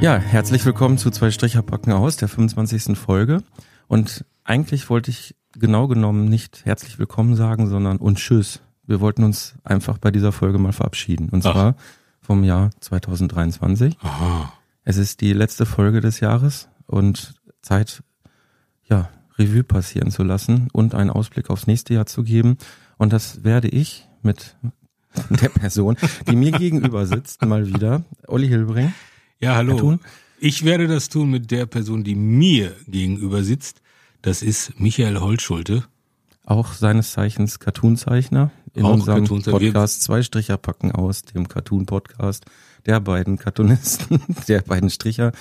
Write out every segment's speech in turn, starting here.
Ja, herzlich willkommen zu zwei Stricherpacken aus, der 25. Folge. Und eigentlich wollte ich genau genommen nicht herzlich willkommen sagen, sondern und tschüss. Wir wollten uns einfach bei dieser Folge mal verabschieden. Und zwar Ach. vom Jahr 2023. Aha. Es ist die letzte Folge des Jahres und Zeit, ja, Revue passieren zu lassen und einen Ausblick aufs nächste Jahr zu geben. Und das werde ich mit der Person, die mir gegenüber sitzt, mal wieder, Olli Hilbring. Ja, hallo. Ich werde das tun mit der Person, die mir gegenüber sitzt. Das ist Michael Holtschulte. Auch seines Zeichens Cartoonzeichner in Auch unserem Podcast Zwei Stricher packen aus, dem Cartoon-Podcast der beiden Cartoonisten, der beiden Stricher.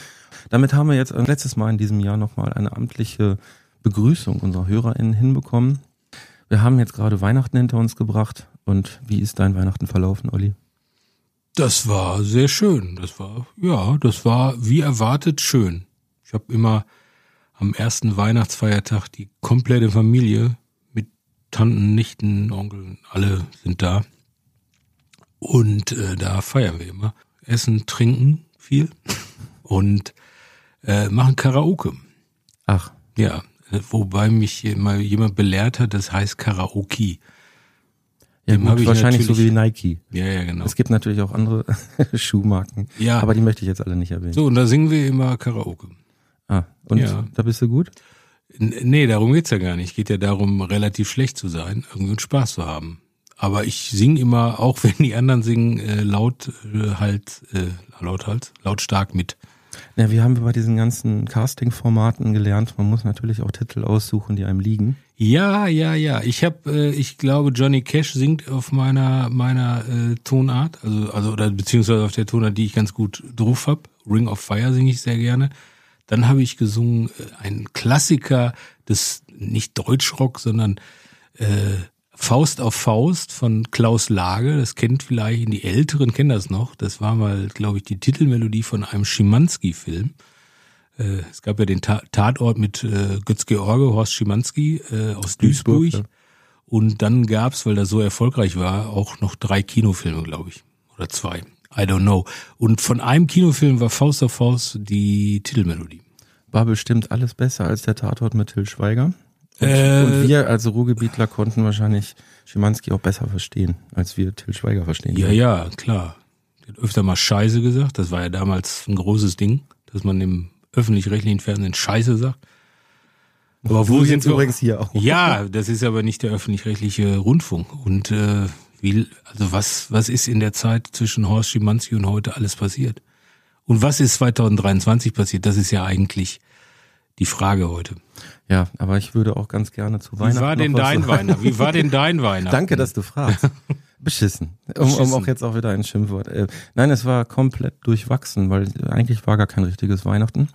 Damit haben wir jetzt letztes Mal in diesem Jahr nochmal eine amtliche Begrüßung unserer HörerInnen hinbekommen. Wir haben jetzt gerade Weihnachten hinter uns gebracht. Und wie ist dein Weihnachten verlaufen, Olli? Das war sehr schön. Das war, ja, das war wie erwartet schön. Ich habe immer am ersten Weihnachtsfeiertag die komplette Familie mit Tanten, Nichten, Onkeln, alle sind da. Und äh, da feiern wir immer. Essen, trinken viel und äh, machen Karaoke. Ach. Ja, wobei mich mal jemand belehrt hat, das heißt Karaoke. Ja, gut, wahrscheinlich so wie Nike. Ja, ja, genau. Es gibt natürlich auch andere Schuhmarken. Ja. Aber die möchte ich jetzt alle nicht erwähnen. So, und da singen wir immer Karaoke. Ah, und ja. da bist du gut? Nee, darum geht's ja gar nicht. Geht ja darum, relativ schlecht zu sein, irgendwie einen Spaß zu haben. Aber ich singe immer, auch wenn die anderen singen, äh, laut äh, halt, äh, laut halt, lautstark mit. Ja, wir haben bei diesen ganzen Casting-Formaten gelernt, man muss natürlich auch Titel aussuchen, die einem liegen. Ja, ja, ja. Ich habe, äh, ich glaube, Johnny Cash singt auf meiner meiner äh, Tonart, also also oder beziehungsweise auf der Tonart, die ich ganz gut drauf hab. Ring of Fire singe ich sehr gerne. Dann habe ich gesungen äh, ein Klassiker des nicht Deutschrock, sondern äh, Faust auf Faust von Klaus Lage, das kennt vielleicht, die Älteren kennen das noch. Das war mal, glaube ich, die Titelmelodie von einem Schimanski-Film. Äh, es gab ja den Tatort mit äh, Götz-George, Horst Schimanski äh, aus Duisburg. Duisburg ja. Und dann gab's, weil das so erfolgreich war, auch noch drei Kinofilme, glaube ich. Oder zwei. I don't know. Und von einem Kinofilm war Faust auf Faust die Titelmelodie. War bestimmt alles besser als der Tatort mit Till Schweiger. Und, äh, und wir als Ruhrgebietler konnten wahrscheinlich Schimanski auch besser verstehen, als wir Till Schweiger verstehen. Ja, ja, klar. Der hat öfter mal Scheiße gesagt. Das war ja damals ein großes Ding, dass man im öffentlich-rechtlichen Fernsehen Scheiße sagt. Aber wo sind übrigens hier auch? Ja, das ist aber nicht der öffentlich-rechtliche Rundfunk. Und äh, wie, also was, was ist in der Zeit zwischen Horst Schimanski und heute alles passiert? Und was ist 2023 passiert? Das ist ja eigentlich die Frage heute. Ja, aber ich würde auch ganz gerne zu Weihnachten. Wie war denn dein Weihnachten? Wie war denn dein Weihnachten? Danke, dass du fragst. Beschissen. Um, um auch jetzt auch wieder ein Schimpfwort. Äh, nein, es war komplett durchwachsen, weil eigentlich war gar kein richtiges Weihnachten.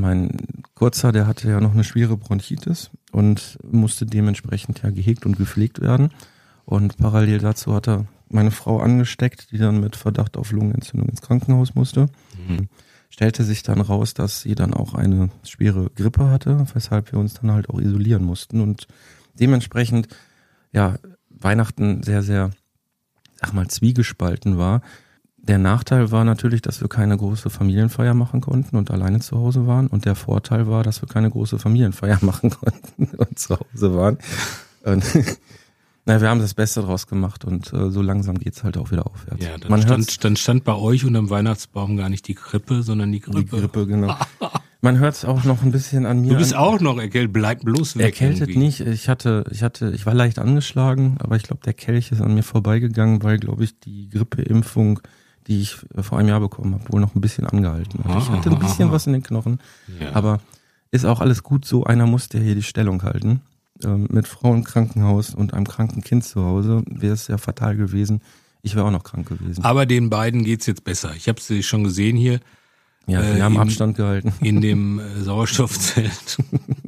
Mein Kurzer, der hatte ja noch eine schwere Bronchitis und musste dementsprechend ja gehegt und gepflegt werden. Und parallel dazu hat er meine Frau angesteckt, die dann mit Verdacht auf Lungenentzündung ins Krankenhaus musste. Mhm stellte sich dann raus, dass sie dann auch eine schwere Grippe hatte, weshalb wir uns dann halt auch isolieren mussten und dementsprechend ja Weihnachten sehr sehr sag mal zwiegespalten war. Der Nachteil war natürlich, dass wir keine große Familienfeier machen konnten und alleine zu Hause waren. Und der Vorteil war, dass wir keine große Familienfeier machen konnten und zu Hause waren. Und na, wir haben das Beste draus gemacht und äh, so langsam geht's halt auch wieder aufwärts. Ja, dann, Man stand, dann stand bei euch unterm Weihnachtsbaum gar nicht die Grippe, sondern die Grippe. Die Grippe, genau. Man hört es auch noch ein bisschen an mir. Du bist an. auch noch erkältet, bleib bloß weg. Erkältet irgendwie. nicht. Ich hatte, ich hatte, ich war leicht angeschlagen, aber ich glaube, der Kelch ist an mir vorbeigegangen, weil, glaube ich, die Grippeimpfung, die ich vor einem Jahr bekommen habe, wohl noch ein bisschen angehalten hat. Ich hatte ein bisschen was in den Knochen, ja. aber ist auch alles gut so. Einer muss der hier die Stellung halten ähm, mit Frau im Krankenhaus und einem kranken Kind zu Hause, wäre es ja fatal gewesen. Ich wäre auch noch krank gewesen. Aber den beiden geht's jetzt besser. Ich habe sie schon gesehen hier ja, wir äh, haben in- Abstand gehalten. in dem äh, Sauerstoffzelt.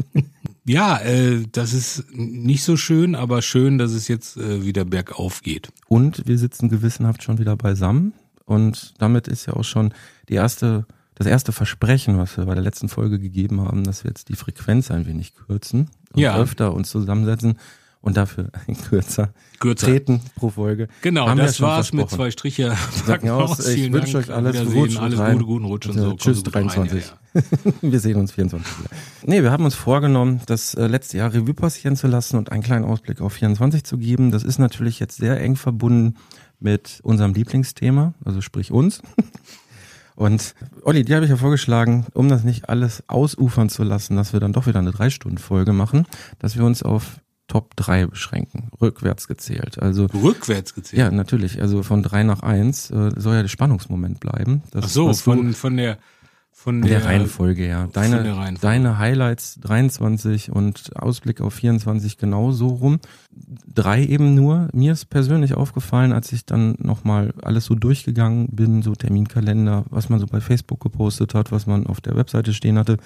ja, äh, das ist nicht so schön, aber schön, dass es jetzt äh, wieder bergauf geht. Und wir sitzen gewissenhaft schon wieder beisammen. Und damit ist ja auch schon die erste, das erste Versprechen, was wir bei der letzten Folge gegeben haben, dass wir jetzt die Frequenz ein wenig kürzen und Ja. öfter uns zusammensetzen und dafür kürzer, Kürzer. treten pro Folge. Genau, Haben das schon war's mit zwei Striche. Sagen wir aus, ich wünsche euch alles Rutsch alles rein. Gute, guten Rutsch und Ja, so. Tschüss, Sie gut rein, 23. Ja, ja. Wir sehen uns 24 wieder. Nee, wir haben uns vorgenommen, das äh, letzte Jahr Revue passieren zu lassen und einen kleinen Ausblick auf 24 zu geben. Das ist natürlich jetzt sehr eng verbunden mit unserem Lieblingsthema, also sprich uns. Und Olli, dir habe ich ja vorgeschlagen, um das nicht alles ausufern zu lassen, dass wir dann doch wieder eine Drei-Stunden-Folge machen, dass wir uns auf Top 3 beschränken, rückwärts gezählt. Also Rückwärts gezählt. ja, natürlich. Also von drei nach eins äh, soll ja der Spannungsmoment bleiben. Das, Ach so, du- von, von der, von der, der Reihenfolge, ja. Deine, Reihenfolge. deine Highlights 23 und Ausblick auf 24 genauso rum. Drei eben nur. Mir ist persönlich aufgefallen, als ich dann nochmal alles so durchgegangen bin, so Terminkalender, was man so bei Facebook gepostet hat, was man auf der Webseite stehen hatte.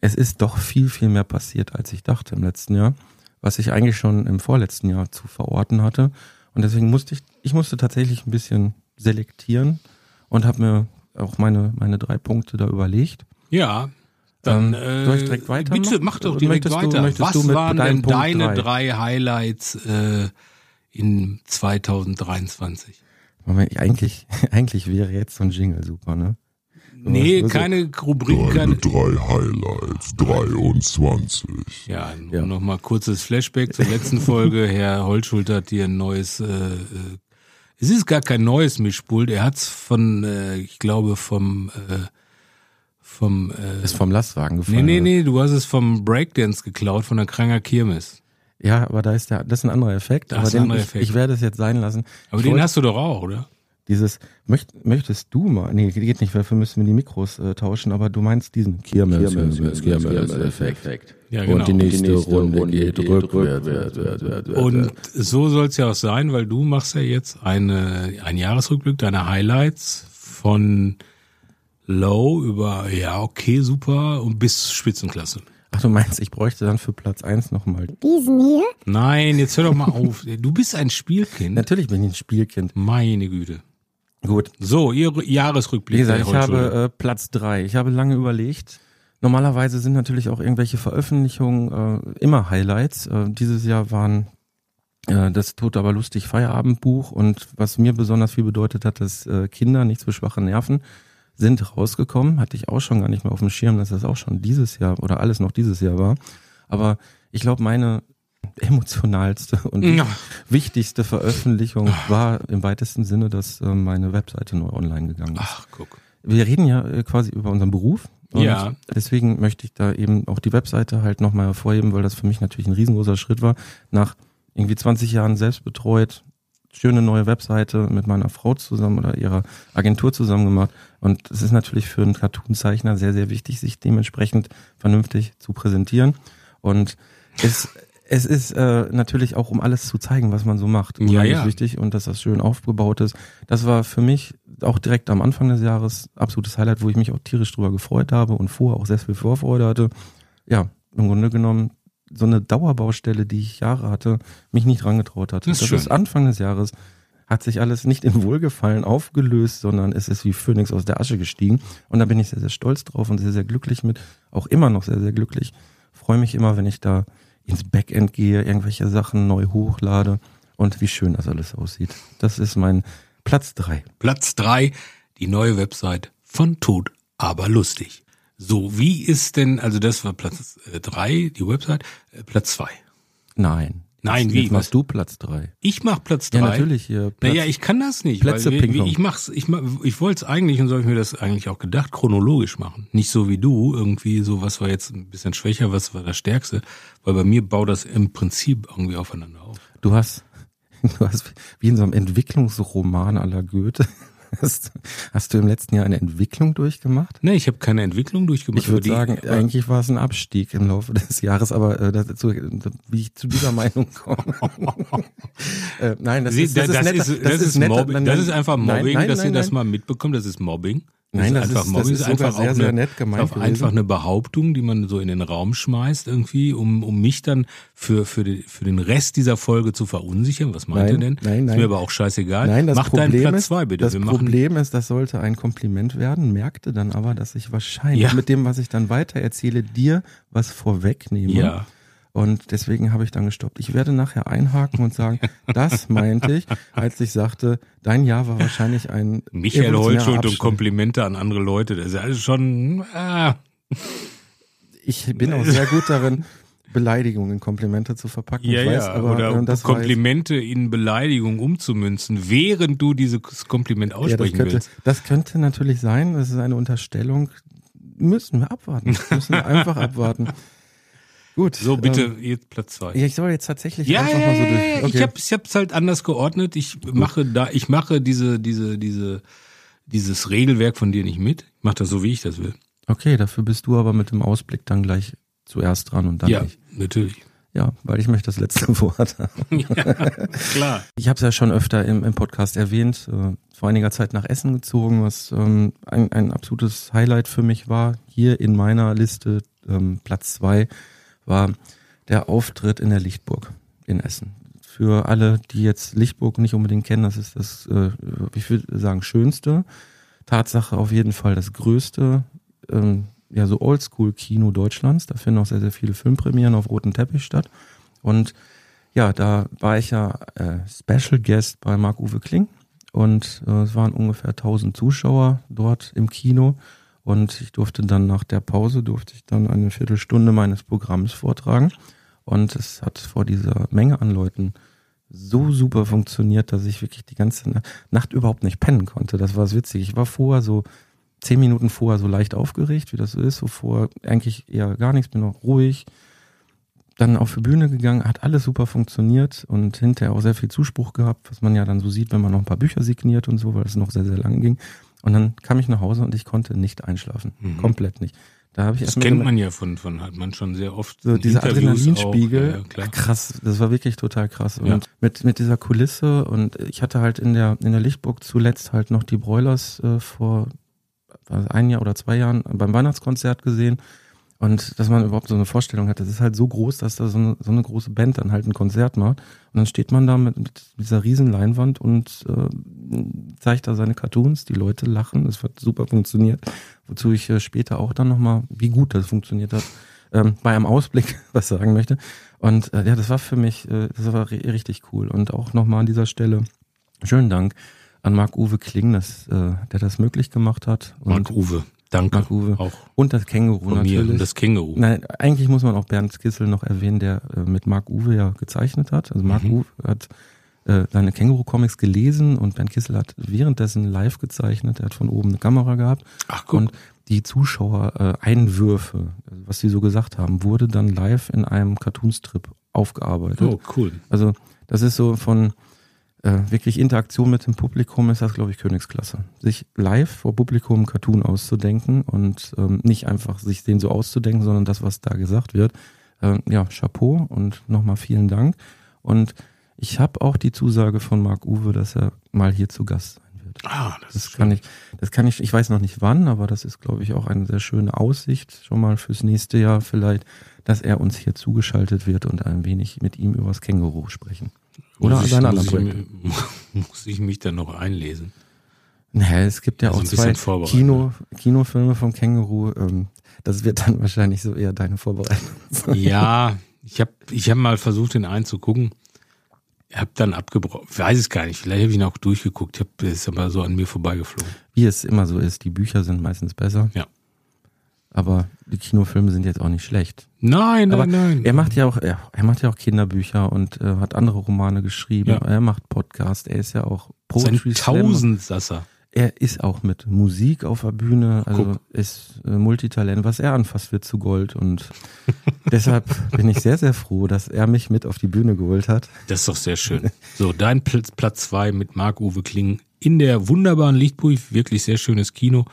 Es ist doch viel, viel mehr passiert, als ich dachte im letzten Jahr, was ich eigentlich schon im vorletzten Jahr zu verorten hatte. Und deswegen musste ich, ich musste tatsächlich ein bisschen selektieren und habe mir auch meine, meine drei Punkte da überlegt. Ja. Dann, Ähm, äh, soll ich direkt weitermachen? Bitte, mach doch direkt du- weiter. Was du mit waren denn Punkt deine drei? drei Highlights äh, in 2023? Moment, eigentlich, eigentlich wäre jetzt so ein Jingle super, ne? Nee, was- keine Rubrik, Deine keine, drei Highlights, 23. Ja, nur Ja. noch mal kurzes Flashback zur letzten Folge. Herr Holtschulter hat hier ein neues, äh, äh, es ist gar kein neues Mischpult. Er hat's von, äh, ich glaube, vom, äh, vom, äh, Ist vom Lastwagen nee, gefallen. nee, oder? nee, du hast es vom Breakdance geklaut, von der Kranger Kirmes. Ja, aber da ist der, das ist ein anderer Effekt. Das aber ist ein anderer ich, Effekt. ich werde es jetzt sein lassen. Aber ich den wollte hast du doch auch, oder? Dieses, möcht, möchtest du mal, nee, geht nicht, weil dafür müssen wir die Mikros äh, tauschen, aber du meinst diesen Kirmes, Effekt. Ja, genau. Und die nächste Runde geht rückwärts. Und so soll's ja auch sein, weil du machst ja jetzt eine, ein Jahresrückblick deiner Highlights von Low über, ja, okay, super und bis Spitzenklasse. Ach, du meinst, ich bräuchte dann für Platz eins nochmal. Diesen hier? Nein, jetzt hör doch mal auf. Du bist ein Spielkind. Natürlich bin ich ein Spielkind. Meine Güte. Gut. So, ihr Jahresrückblick. Wie gesagt, ich habe äh, Platz drei. Ich habe lange überlegt. Normalerweise sind natürlich auch irgendwelche Veröffentlichungen äh, immer Highlights. Äh, dieses Jahr waren äh, das Tod aber lustig Feierabendbuch und was mir besonders viel bedeutet hat, dass äh, Kinder nichts für schwache Nerven sind rausgekommen. Hatte ich auch schon gar nicht mehr auf dem Schirm, dass das auch schon dieses Jahr oder alles noch dieses Jahr war. Aber ich glaube, meine emotionalste und Ja. wichtigste Veröffentlichung war im weitesten Sinne, dass äh, meine Webseite neu online gegangen ist. Ach, guck. Wir reden ja äh, quasi über unseren Beruf. Und Ja. Deswegen möchte ich da eben auch die Webseite halt nochmal hervorheben, weil das für mich natürlich ein riesengroßer Schritt war. Nach irgendwie 20 Jahren selbst betreut, schöne neue Webseite mit meiner Frau zusammen oder ihrer Agentur zusammen gemacht. Und es ist natürlich für einen Cartoon-Zeichner sehr, sehr wichtig, sich dementsprechend vernünftig zu präsentieren. Und es, es ist äh, natürlich auch, um alles zu zeigen, was man so macht. Ja, ja. wichtig und dass das schön aufgebaut ist. Das war für mich auch direkt am Anfang des Jahres absolutes Highlight, wo ich mich auch tierisch drüber gefreut habe und vorher auch sehr viel Vorfreude hatte. Ja, im Grunde genommen so eine Dauerbaustelle, die ich Jahre hatte, mich nicht rangetraut hatte. Das ist schön. ist Anfang des Jahres hat sich alles nicht in Wohlgefallen aufgelöst, sondern es ist wie Phönix aus der Asche gestiegen. Und da bin ich sehr, sehr stolz drauf und sehr, sehr glücklich mit. Auch immer noch sehr, sehr glücklich. Freue mich immer, wenn ich da ins Backend gehe, irgendwelche Sachen neu hochlade und wie schön das alles aussieht. Das ist mein Platz drei. Platz drei, die neue Website von Tod, aber lustig. So, wie ist denn, also das war Platz äh, drei, die Website, äh, Platz zwei. Nein. Nein, wie? Jetzt machst du Platz drei. Ich mach Platz drei. Ja, natürlich hier. Platz, Naja, ich kann das nicht. Plätze weil Ping-Pong. Ich mach's, ich, mach, ich wollte es eigentlich und so habe ich mir das eigentlich auch gedacht, chronologisch machen. Nicht so wie du, irgendwie so, was war jetzt ein bisschen schwächer, was war das Stärkste. Weil bei mir baut das im Prinzip irgendwie aufeinander auf. du hast, du hast wie in so einem Entwicklungsroman aller Goethe Hast, hast du im letzten Jahr eine Entwicklung durchgemacht? Nee, ich habe keine Entwicklung durchgemacht. Ich würde die- sagen, eigentlich war es ein Abstieg im Laufe des Jahres, aber äh, dazu, wie ich zu dieser Meinung komme. äh, nein, das Sie, ist, das, das, ist netter, das, ist netter- Mobbing. nein, Das nein, ist einfach nein, Mobbing, nein, dass nein, ihr das nein. mal mitbekommt. Das ist Mobbing. Das Nein, das einfach ist- das ist Das ist einfach sehr, auch sehr eine, nett gemeint auf gewesen. einfach eine Behauptung, die man so in den Raum schmeißt irgendwie, um, um mich dann für, für, die, für den Rest dieser Folge zu verunsichern. Was meint Nein, ihr denn? nein, Ist nein. mir aber auch scheißegal. Nein, das Mach Problem deinen Platz ist, zwei bitte. das Problem ist, das sollte ein Kompliment werden, merkte dann aber, dass ich wahrscheinlich Ja. mit dem, was ich dann weiter erzähle, dir was vorwegnehme. Ja. Und deswegen habe ich dann gestoppt. Ich werde nachher einhaken und sagen, das meinte ich, als ich sagte, dein Jahr war wahrscheinlich ein Michael Holschuld und. Komplimente an andere Leute. Das ist alles schon, ah, Ich bin auch sehr gut darin, Beleidigungen in Komplimente zu verpacken. ja, weiß, ja. aber Oder äh, Komplimente in Beleidigung umzumünzen, während du dieses Kompliment Ja, das aussprechen könnte, willst. das könnte natürlich sein. Das ist eine Unterstellung. Müssen wir abwarten. Müssen wir einfach abwarten. Gut. So, bitte, Ähm, jetzt Platz zwei. ja, ich soll jetzt tatsächlich Ja, einfach ja, mal so ja, durch. ja. Okay. Ich habe ich hab's halt anders geordnet. Ich mache da, ich mache diese, diese, diese, dieses Regelwerk von dir nicht mit. Ich mache das so, wie ich das will. okay, dafür bist du aber mit dem Ausblick dann gleich zuerst dran und dann ja, ich. natürlich. Ja, weil ich möchte das letzte Wort haben. Klar. Ich habe es ja schon öfter im, im Podcast erwähnt, äh, vor einiger Zeit nach Essen gezogen, was ähm, ein, ein absolutes Highlight für mich war. Hier in meiner Liste ähm, Platz zwei war der Auftritt in der Lichtburg in Essen. Für alle, die jetzt Lichtburg nicht unbedingt kennen, das ist das, äh, ich würde sagen, schönste. Tatsache auf jeden Fall das größte, ähm, ja, so Oldschool-Kino Deutschlands. Da finden auch sehr, sehr viele Filmpremieren auf rotem Teppich statt. Und ja, da war ich ja äh, Special Guest bei Marc-Uwe Kling und äh, es waren ungefähr 1000 Zuschauer dort im Kino und ich durfte dann nach der Pause, durfte ich dann eine Viertelstunde meines Programms vortragen und es hat vor dieser Menge an Leuten so super funktioniert, dass ich wirklich die ganze Na- Nacht überhaupt nicht pennen konnte. Das war witzig. Ich war vorher so zehn Minuten vorher so leicht aufgeregt, wie das so ist, so vorher eigentlich eher gar nichts, bin noch ruhig, dann auf die Bühne gegangen, hat alles super funktioniert und hinterher auch sehr viel Zuspruch gehabt, was man ja dann so sieht, wenn man noch ein paar Bücher signiert und so, weil es noch sehr, sehr lang ging. Und dann kam ich nach Hause und ich konnte nicht einschlafen. Komplett nicht. Da habe ich Das kennt man ja von, von, hat man schon sehr oft. so dieser Adrenalinspiegel, Auch, ja, klar. krass, das war wirklich total krass. Und Ja. mit, mit dieser Kulisse und ich hatte halt in der, in der Lichtburg zuletzt halt noch die Broilers äh, vor ein Jahr oder zwei Jahren beim Weihnachtskonzert gesehen. Und dass man überhaupt so eine Vorstellung hat, das ist halt so groß, dass da so eine, so eine große Band dann halt ein Konzert macht. Und dann steht man da mit, mit dieser riesen Leinwand und äh, zeigt da seine Cartoons, die Leute lachen, das hat super funktioniert. Wozu ich äh, später auch dann nochmal, wie gut das funktioniert hat, ähm, bei einem Ausblick was sagen möchte. Und äh, ja, das war für mich, äh, das war ri- richtig cool. Und auch nochmal an dieser Stelle schönen Dank an Marc-Uwe Kling, dass, äh, der das möglich gemacht hat. Marc-Uwe, danke. Marc-Uwe. Auch und das Känguru von mir. natürlich. Und das Känguru. Nein, eigentlich muss man auch Bernd Kissel noch erwähnen, der äh, mit Marc Uwe ja gezeichnet hat. Also Marc Mhm. Uwe hat äh, seine Känguru-Comics gelesen und Bernd Kissel hat währenddessen live gezeichnet. Er hat von oben eine Kamera gehabt. Ach, guck. Und die Zuschauer-Einwürfe, also was sie so gesagt haben, wurde dann live in einem Cartoonstrip aufgearbeitet. Oh, cool. Also das ist so von äh, wirklich Interaktion mit dem Publikum ist das, glaube ich, Königsklasse. Sich live vor Publikum einen Cartoon auszudenken und ähm, nicht einfach sich den so auszudenken, sondern das, was da gesagt wird. Ähm, ja, Chapeau und nochmal vielen Dank. Und ich habe auch die Zusage von Marc Uwe, dass er mal hier zu Gast sein wird. Ah, das, Das ist kann ich, das kann ich, ich weiß noch nicht wann, aber das ist, glaube ich, auch eine sehr schöne Aussicht schon mal fürs nächste Jahr vielleicht, dass er uns hier zugeschaltet wird und ein wenig mit ihm übers Känguru sprechen. Oder muss an ich, seine muss, anderen ich, Projekte. mi- muss ich mich dann noch einlesen. Naja, es gibt ja Also auch zwei. Kino, Kinofilme vom Känguru. Ähm, das wird dann wahrscheinlich so eher deine Vorbereitung. sein. Ja, ich habe ich hab mal versucht, den einzugucken. Hab dann abgebrochen. Weiß es gar nicht. Vielleicht habe ich ihn auch durchgeguckt. Ich hab, ist aber so an mir vorbeigeflogen. Wie es immer so ist, die Bücher sind meistens besser. Ja. Aber die Kinofilme sind jetzt auch nicht schlecht. Nein, Aber nein, nein. Er macht ja auch, er, er macht ja auch Kinderbücher und äh, hat andere Romane geschrieben. Ja. Er macht Podcast. Er ist ja auch sein Poetry Slam. Tausendsasser. Er ist auch mit Musik auf der Bühne, also Guck. ist äh, Multitalent. Was er anfasst, wird zu Gold. Und deshalb bin ich sehr, sehr froh, dass er mich mit auf die Bühne geholt hat. Das ist doch sehr schön. So, dein Platz, Platz zwei mit Marc-Uwe Kling in der wunderbaren Lichtburg, wirklich sehr schönes Kino.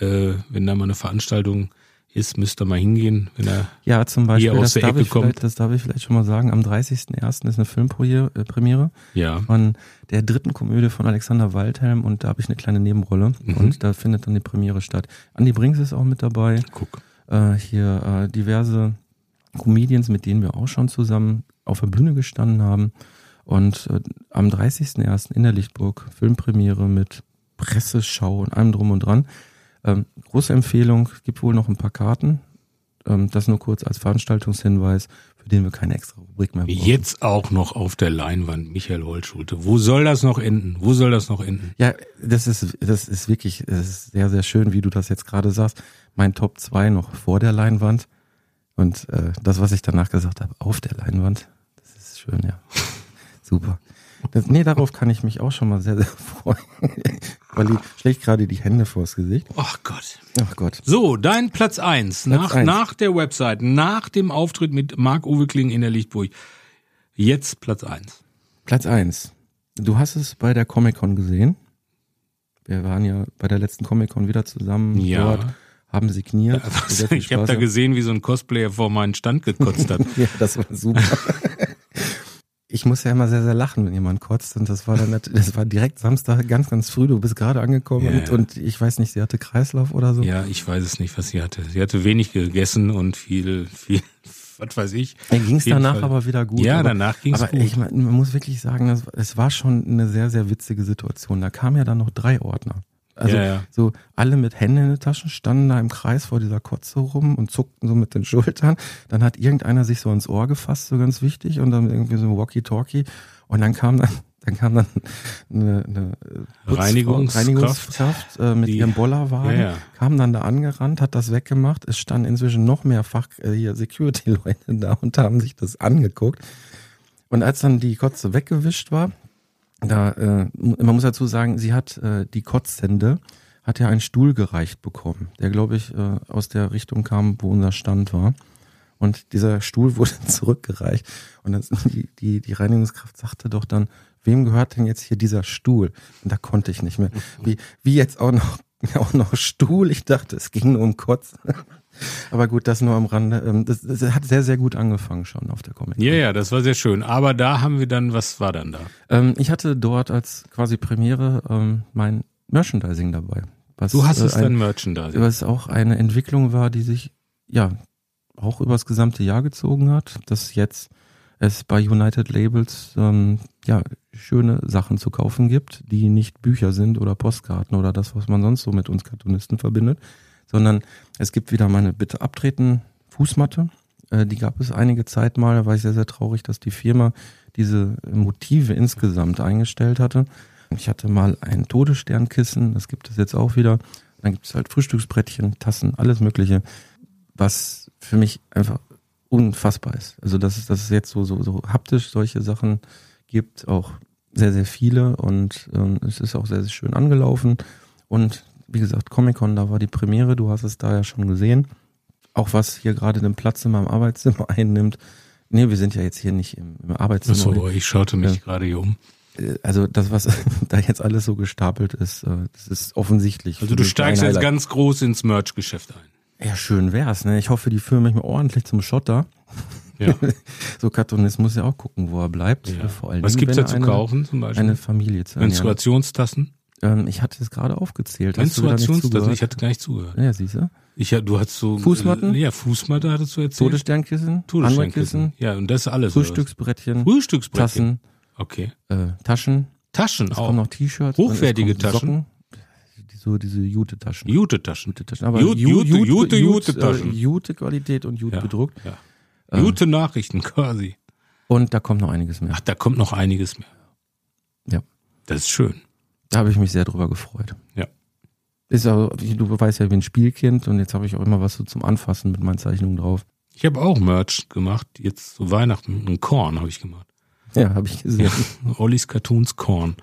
Äh, wenn da mal eine Veranstaltung ist, müsst ihr mal hingehen, wenn er Ja, zum Beispiel, hier aus das der darf, Ecke ich kommt. vielleicht, das darf ich vielleicht schon mal sagen, am 30.01. ist eine Filmpremiere Ja. von der dritten Komödie von Alexander Waldhelm und da habe ich eine kleine Nebenrolle Mhm. und da findet dann die Premiere statt. Andi Brings ist auch mit dabei, Guck. äh, hier äh, diverse Comedians, mit denen wir auch schon zusammen auf der Bühne gestanden haben und äh, am 30.01. in der Lichtburg Filmpremiere mit Presseschau und allem drum und dran. Ähm, große Empfehlung, es gibt wohl noch ein paar Karten. Ähm, das nur kurz als Veranstaltungshinweis, für den wir keine extra Rubrik mehr brauchen. Jetzt auch noch auf der Leinwand Michael Holtschulte. Wo soll das noch enden? Wo soll das noch enden? Ja, das ist, das ist wirklich, das ist sehr, sehr schön, wie du das jetzt gerade sagst. Mein Top 2 noch vor der Leinwand und äh, das, was ich danach gesagt habe, auf der Leinwand. Das ist schön, ja. Super. Das, nee, darauf kann ich mich auch schon mal sehr, sehr freuen. Weil die schlägt gerade die Hände vors Gesicht. Ach Gott. Ach Gott. So, dein Platz eins nach, eins. nach der Website, nach dem Auftritt mit Marc-Uwe Kling in der Lichtburg. Jetzt Platz eins. Platz eins. Du hast es bei der Comic-Con gesehen. Wir waren ja bei der letzten Comic-Con wieder zusammen Ja. dort, haben signiert. Viel Ich habe da gesehen, wie so ein Cosplayer vor meinen Stand gekotzt hat. Ja, das war super. Ich muss ja immer sehr, sehr lachen, wenn jemand kotzt. Und das war dann, das war direkt Samstag, ganz, ganz früh. Du bist gerade angekommen Ja, und, ja. und ich weiß nicht, sie hatte Kreislauf oder so. ja, ich weiß es nicht, was sie hatte. Sie hatte wenig gegessen und viel, viel, was weiß ich. Dann ging es danach Fall. aber wieder gut. Ja, aber, danach ging's aber gut. ich mein, man muss wirklich sagen, es war schon eine sehr, sehr witzige Situation. Da kamen ja dann noch drei Ordner. Also Ja, ja. so alle mit Händen in den Taschen standen da im Kreis vor dieser Kotze rum und zuckten so mit den Schultern. Dann hat irgendeiner sich so ins Ohr gefasst, so ganz wichtig, und dann irgendwie so ein Walkie-Talkie. Und dann kam dann, dann kam dann eine, eine Putzfrau- Reinigungskraft. Reinigungskraft äh, mit Die- ihrem Bollerwagen, ja. kam dann da angerannt, hat das weggemacht. Es standen inzwischen noch mehr Fach, äh, hier Security-Leute da und haben sich das angeguckt. Und als dann die Kotze weggewischt war, da, äh, man muss dazu sagen, sie hat äh, die Kotzende, hat ja einen Stuhl gereicht bekommen, der glaube ich äh, aus der Richtung kam, wo unser Stand war. Und dieser Stuhl wurde zurückgereicht. Und das, die, die, die Reinigungskraft sagte doch dann, wem gehört denn jetzt hier dieser Stuhl? Und da konnte ich nicht mehr. Wie, wie jetzt auch noch, auch noch Stuhl? Ich dachte, es ging nur um Kotzen. Aber gut, das nur am Rande. Ähm, Das, das hat sehr, sehr gut angefangen schon auf der Comic. Ja, ja, das war sehr schön. Aber da haben wir dann, was war dann da? Ähm, ich hatte dort als quasi Premiere ähm, mein Merchandising dabei. Was, Du hast äh, es ein, dann Merchandising. Was auch eine Entwicklung war, die sich ja auch über das gesamte Jahr gezogen hat, dass jetzt es bei United Labels ähm, ja schöne Sachen zu kaufen gibt, die nicht Bücher sind oder Postkarten oder das, was man sonst so mit uns Cartoonisten verbindet, sondern es gibt wieder meine Bitte abtreten Fußmatte. Äh, die gab es einige Zeit mal, da war ich sehr, sehr traurig, dass die Firma diese Motive insgesamt eingestellt hatte. Ich hatte mal ein Todessternkissen, das gibt es jetzt auch wieder. Dann gibt es halt Frühstücksbrettchen, Tassen, alles Mögliche, was für mich einfach unfassbar ist. Also dass es, dass es jetzt so, so, so haptisch solche Sachen gibt, auch sehr, sehr viele und ähm, es ist auch sehr, sehr schön angelaufen. Und wie gesagt, Comic-Con, da war die Premiere, du hast es da ja schon gesehen. Auch was hier gerade den Platz in meinem Arbeitszimmer einnimmt. Nee, wir sind ja jetzt hier nicht im, im Arbeitszimmer. Achso, ich schaute mich Ja. gerade hier um. Äh, Also das, was da jetzt alles so gestapelt ist, äh, das ist offensichtlich. Also du steigst jetzt ganz groß ins Merch-Geschäft ein. Ja, schön wär's, ne? Ich hoffe, die führen mich mal ordentlich zum Schotter. Ja. So Cartoonist muss ja auch gucken, wo er bleibt. ja. Vor allen Was gibt's wenn da zu kaufen zum Beispiel? Eine Familie zu ernähren. Menstruationstassen? Ähm, ich hatte es gerade aufgezählt. Menstruationstassen? Ich hatte gar nicht zugehört. Ja, siehst du? Ich, du hast so Fußmatten? Ja, Fußmatte hattest du erzählt. Todessternkissen, Todessternkissen. Ja, und das ist alles. Frühstücksbrettchen, Frühstücksbrettchen. Tassen, Okay. äh, Taschen. Taschen Es auch. kommen noch T-Shirts. Hochwertige es Taschen. Socken. So diese Jute-Taschen. Jute-Taschen. Jute-Taschen. Aber Jute, Ju- Jute, Jute, Jute, Jute-Taschen. äh, Jute-Qualität und Jute Ja. bedruckt. Ja. Ähm. Gute Nachrichten quasi. Und da kommt noch einiges mehr. Ach, da kommt noch einiges mehr. Ja. Das ist schön. Da habe ich mich sehr drüber gefreut. Ja. Ist auch, du weißt ja, ich bin Spielkind und jetzt habe ich auch immer was so zum Anfassen mit meinen Zeichnungen drauf. Ich habe auch Merch gemacht. Jetzt zu Weihnachten. Ein Korn habe ich gemacht. Ja, habe ich gesehen. Ollis Cartoons Korn.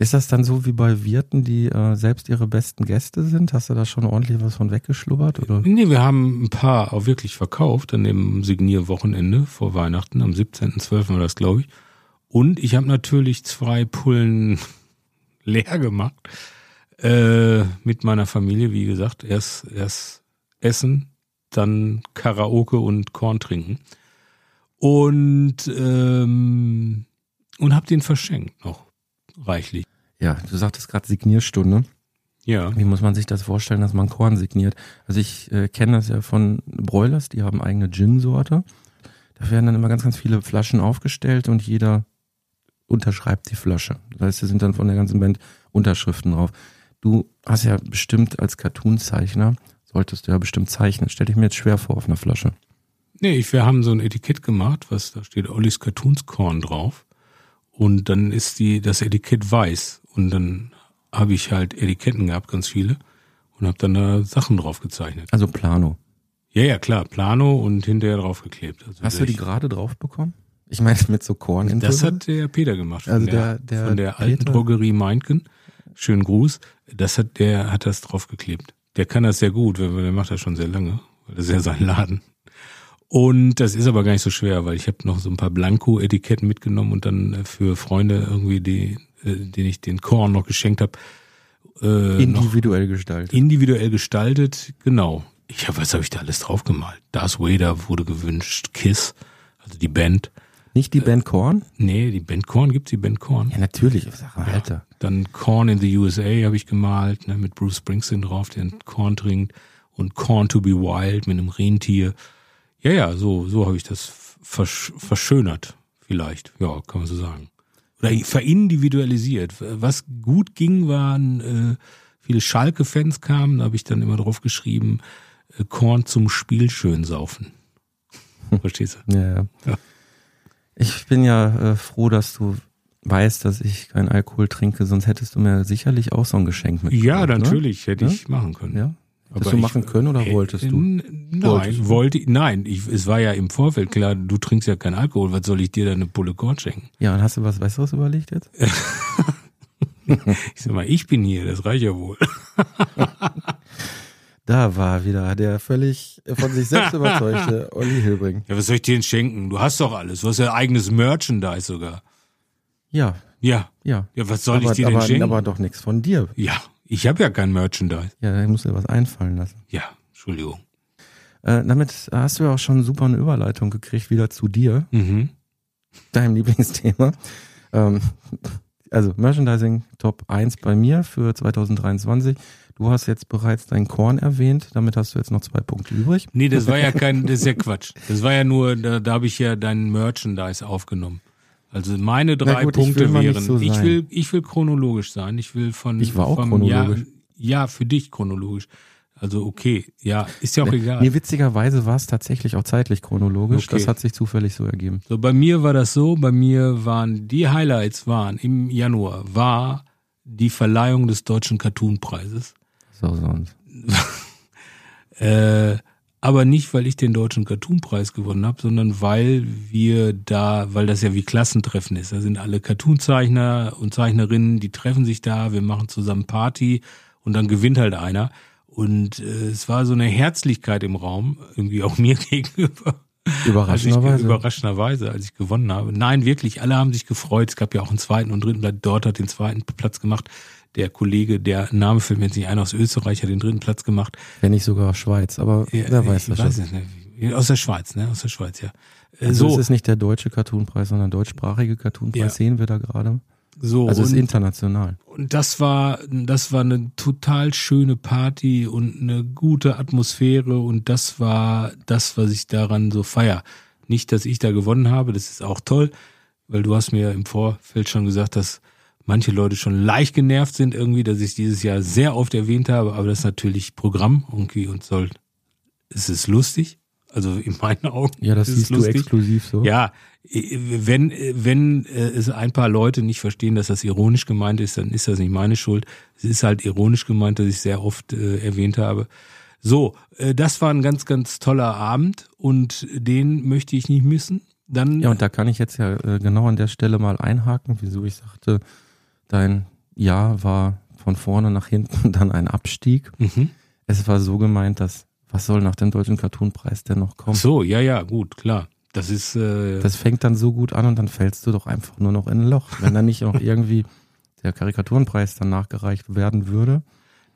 Ist das dann so wie bei Wirten, die äh, selbst ihre besten Gäste sind? Hast du da schon ordentlich was von weggeschlubbert? Oder? Nee, wir haben ein paar auch wirklich verkauft an dem Signierwochenende vor Weihnachten. Am 17.12. war das, glaube ich. Und ich habe natürlich zwei Pullen leer gemacht. Äh, mit meiner Familie, wie gesagt, erst, erst essen, dann Karaoke und Korn trinken. Und, ähm, und hab den verschenkt noch reichlich. Ja, du sagtest gerade Signierstunde. Ja. Wie muss man sich das vorstellen, dass man Korn signiert? Also ich äh, kenne das ja von Broilers, die haben eigene Gin-Sorte. Da werden dann immer ganz, ganz viele Flaschen aufgestellt und jeder unterschreibt die Flasche. Das heißt, da sind dann von der ganzen Band Unterschriften drauf. Du hast ja bestimmt als Cartoon-Zeichner, solltest du ja bestimmt zeichnen. Stell dich mir jetzt schwer vor auf einer Flasche. Nee, ich, wir haben so ein Etikett gemacht, was da steht Ollis Cartoons Korn drauf. Und dann ist die, das Etikett weiß. Und dann habe ich halt Etiketten gehabt, ganz viele. Und habe dann da Sachen drauf gezeichnet. Also Plano. Ja, ja, klar. Plano und hinterher draufgeklebt. Also Hast du die gerade drauf bekommen? Ich meine mit so Korn Das hat der Peter gemacht. Von Also der, der- der von der alten Peter- Drogerie Meinken. Schönen Gruß. Das hat, der hat das draufgeklebt. Der kann das sehr gut, weil der macht das schon sehr lange. Das ist ja sein Laden. Und das ist aber gar nicht so schwer, weil ich habe noch so ein paar Blanko-Etiketten mitgenommen und dann äh, für Freunde irgendwie, die, äh, denen ich den Korn noch geschenkt habe, äh, individuell gestaltet. individuell gestaltet. Genau. Ich hab, was habe ich da alles draufgemalt? Darth Vader wurde gewünscht, Kiss, also die Band. Nicht die Band Korn? Nee, die Band Korn gibt's die Band Korn. Ja, natürlich. Alter. Dann Korn in the USA habe ich gemalt, ne, mit Bruce Springsteen drauf, der Korn trinkt. Und Korn to be Wild mit einem Rentier. Ja, ja, so, so habe ich das versch verschönert, vielleicht. Ja, kann man so sagen. Oder verindividualisiert. Was gut ging, waren äh, viele Schalke-Fans kamen, da habe ich dann immer drauf geschrieben, äh, Korn zum Spiel schön saufen. Verstehst du? Ja, ja. Ja. Ich bin ja äh, froh, dass du weißt, dass ich keinen Alkohol trinke, sonst hättest du mir sicherlich auch so ein Geschenk mitgebracht. Ja, ne? natürlich, hätte Ja? ich machen können. Ja? Aber du ich- machen können oder Äh, wolltest äh, du? Nein, Wolltest du? wollte nein, ich, es war ja im Vorfeld klar, du trinkst ja keinen Alkohol, was soll ich dir da eine Pulle Korn schenken? Ja, und hast du was Besseres überlegt jetzt? Ich sag mal, ich bin hier, das reicht ja wohl. Da war wieder der völlig von sich selbst überzeugte Olli Hilbring. Ja, was soll ich dir denn schenken? Du hast doch alles, du hast ja eigenes Merchandise sogar. Ja, Ja, ja. ja, was soll aber, ich dir aber, denn schenken? aber doch nichts von dir. ja, ich habe ja kein Merchandise. Ja, da muss dir was einfallen lassen. Ja, Entschuldigung. Äh, damit hast du ja auch schon super eine Überleitung gekriegt wieder zu dir, Mhm. deinem Lieblingsthema. Ähm, also Merchandising Top 1 bei mir für 2023. Du hast jetzt bereits dein Korn erwähnt, damit hast du jetzt noch zwei Punkte übrig. Nee, das war ja kein, das ist ja Quatsch. Das war ja nur, da, da habe ich ja dein Merchandise aufgenommen. Also meine drei gut, Punkte wären, so ich will, ich will chronologisch sein. Ich will von, Ich war auch vom chronologisch. Jahr, ja, für dich chronologisch. Also okay, ja, ist ja auch egal. Nee, witzigerweise war es tatsächlich auch zeitlich chronologisch. Okay. Das hat sich zufällig so ergeben. So, bei mir war das so, bei mir waren, die Highlights waren im Januar, war die Verleihung des Deutschen Cartoonpreises. So sonst. Äh, aber nicht, weil ich den deutschen Cartoonpreis gewonnen habe, sondern weil wir da, weil das ja wie Klassentreffen ist. Da sind alle Cartoonzeichner und Zeichnerinnen, die treffen sich da, wir machen zusammen Party und dann gewinnt halt einer. Und äh, es war so eine Herzlichkeit im Raum, irgendwie auch mir gegenüber. Als ich, Überraschenderweise. überraschenderweise, als ich gewonnen habe. Nein, wirklich, alle haben sich gefreut. Es gab ja auch einen zweiten und dritten Platz. Dort hat den zweiten Platz gemacht. Der Kollege, der Name fällt mir jetzt nicht ein, aus Österreich hat den dritten Platz gemacht. Wenn nicht sogar Schweiz, aber Ja, wer weiß das weiß schon. Aus der Schweiz, ne? Aus der Schweiz, ja. Äh, Also so, es ist nicht der deutsche Cartoonpreis, sondern deutschsprachige Cartoonpreis, Ja. sehen wir da gerade. so. Also es ist international. und das war, das war eine total schöne Party und eine gute Atmosphäre und das war das, was ich daran so feier. Nicht, dass ich da gewonnen habe, das ist auch toll, weil du hast mir im Vorfeld schon gesagt, dass manche Leute schon leicht genervt sind irgendwie, dass ich dieses Jahr sehr oft erwähnt habe, aber das ist natürlich Programm irgendwie und soll, es ist lustig, also in meinen Augen. Ja, das siehst du lustig. exklusiv so. Ja, wenn, wenn äh, es ein paar Leute nicht verstehen, dass das ironisch gemeint ist, dann ist das nicht meine Schuld. Es ist halt ironisch gemeint, dass ich sehr oft äh, erwähnt habe. So, äh, das war ein ganz, ganz toller Abend und den möchte ich nicht missen. Dann, Ja, und da kann ich jetzt ja äh, genau an der Stelle mal einhaken, wieso ich sagte, dein Jahr war von vorne nach hinten dann ein Abstieg. mhm. Es war so gemeint, dass was soll nach dem deutschen Cartoonpreis denn noch kommen? so, ja, ja, gut, klar. Das ist, äh, Das fängt dann so gut an und dann fällst du doch einfach nur noch in ein Loch. Wenn da nicht auch irgendwie der Karikaturenpreis dann nachgereicht werden würde.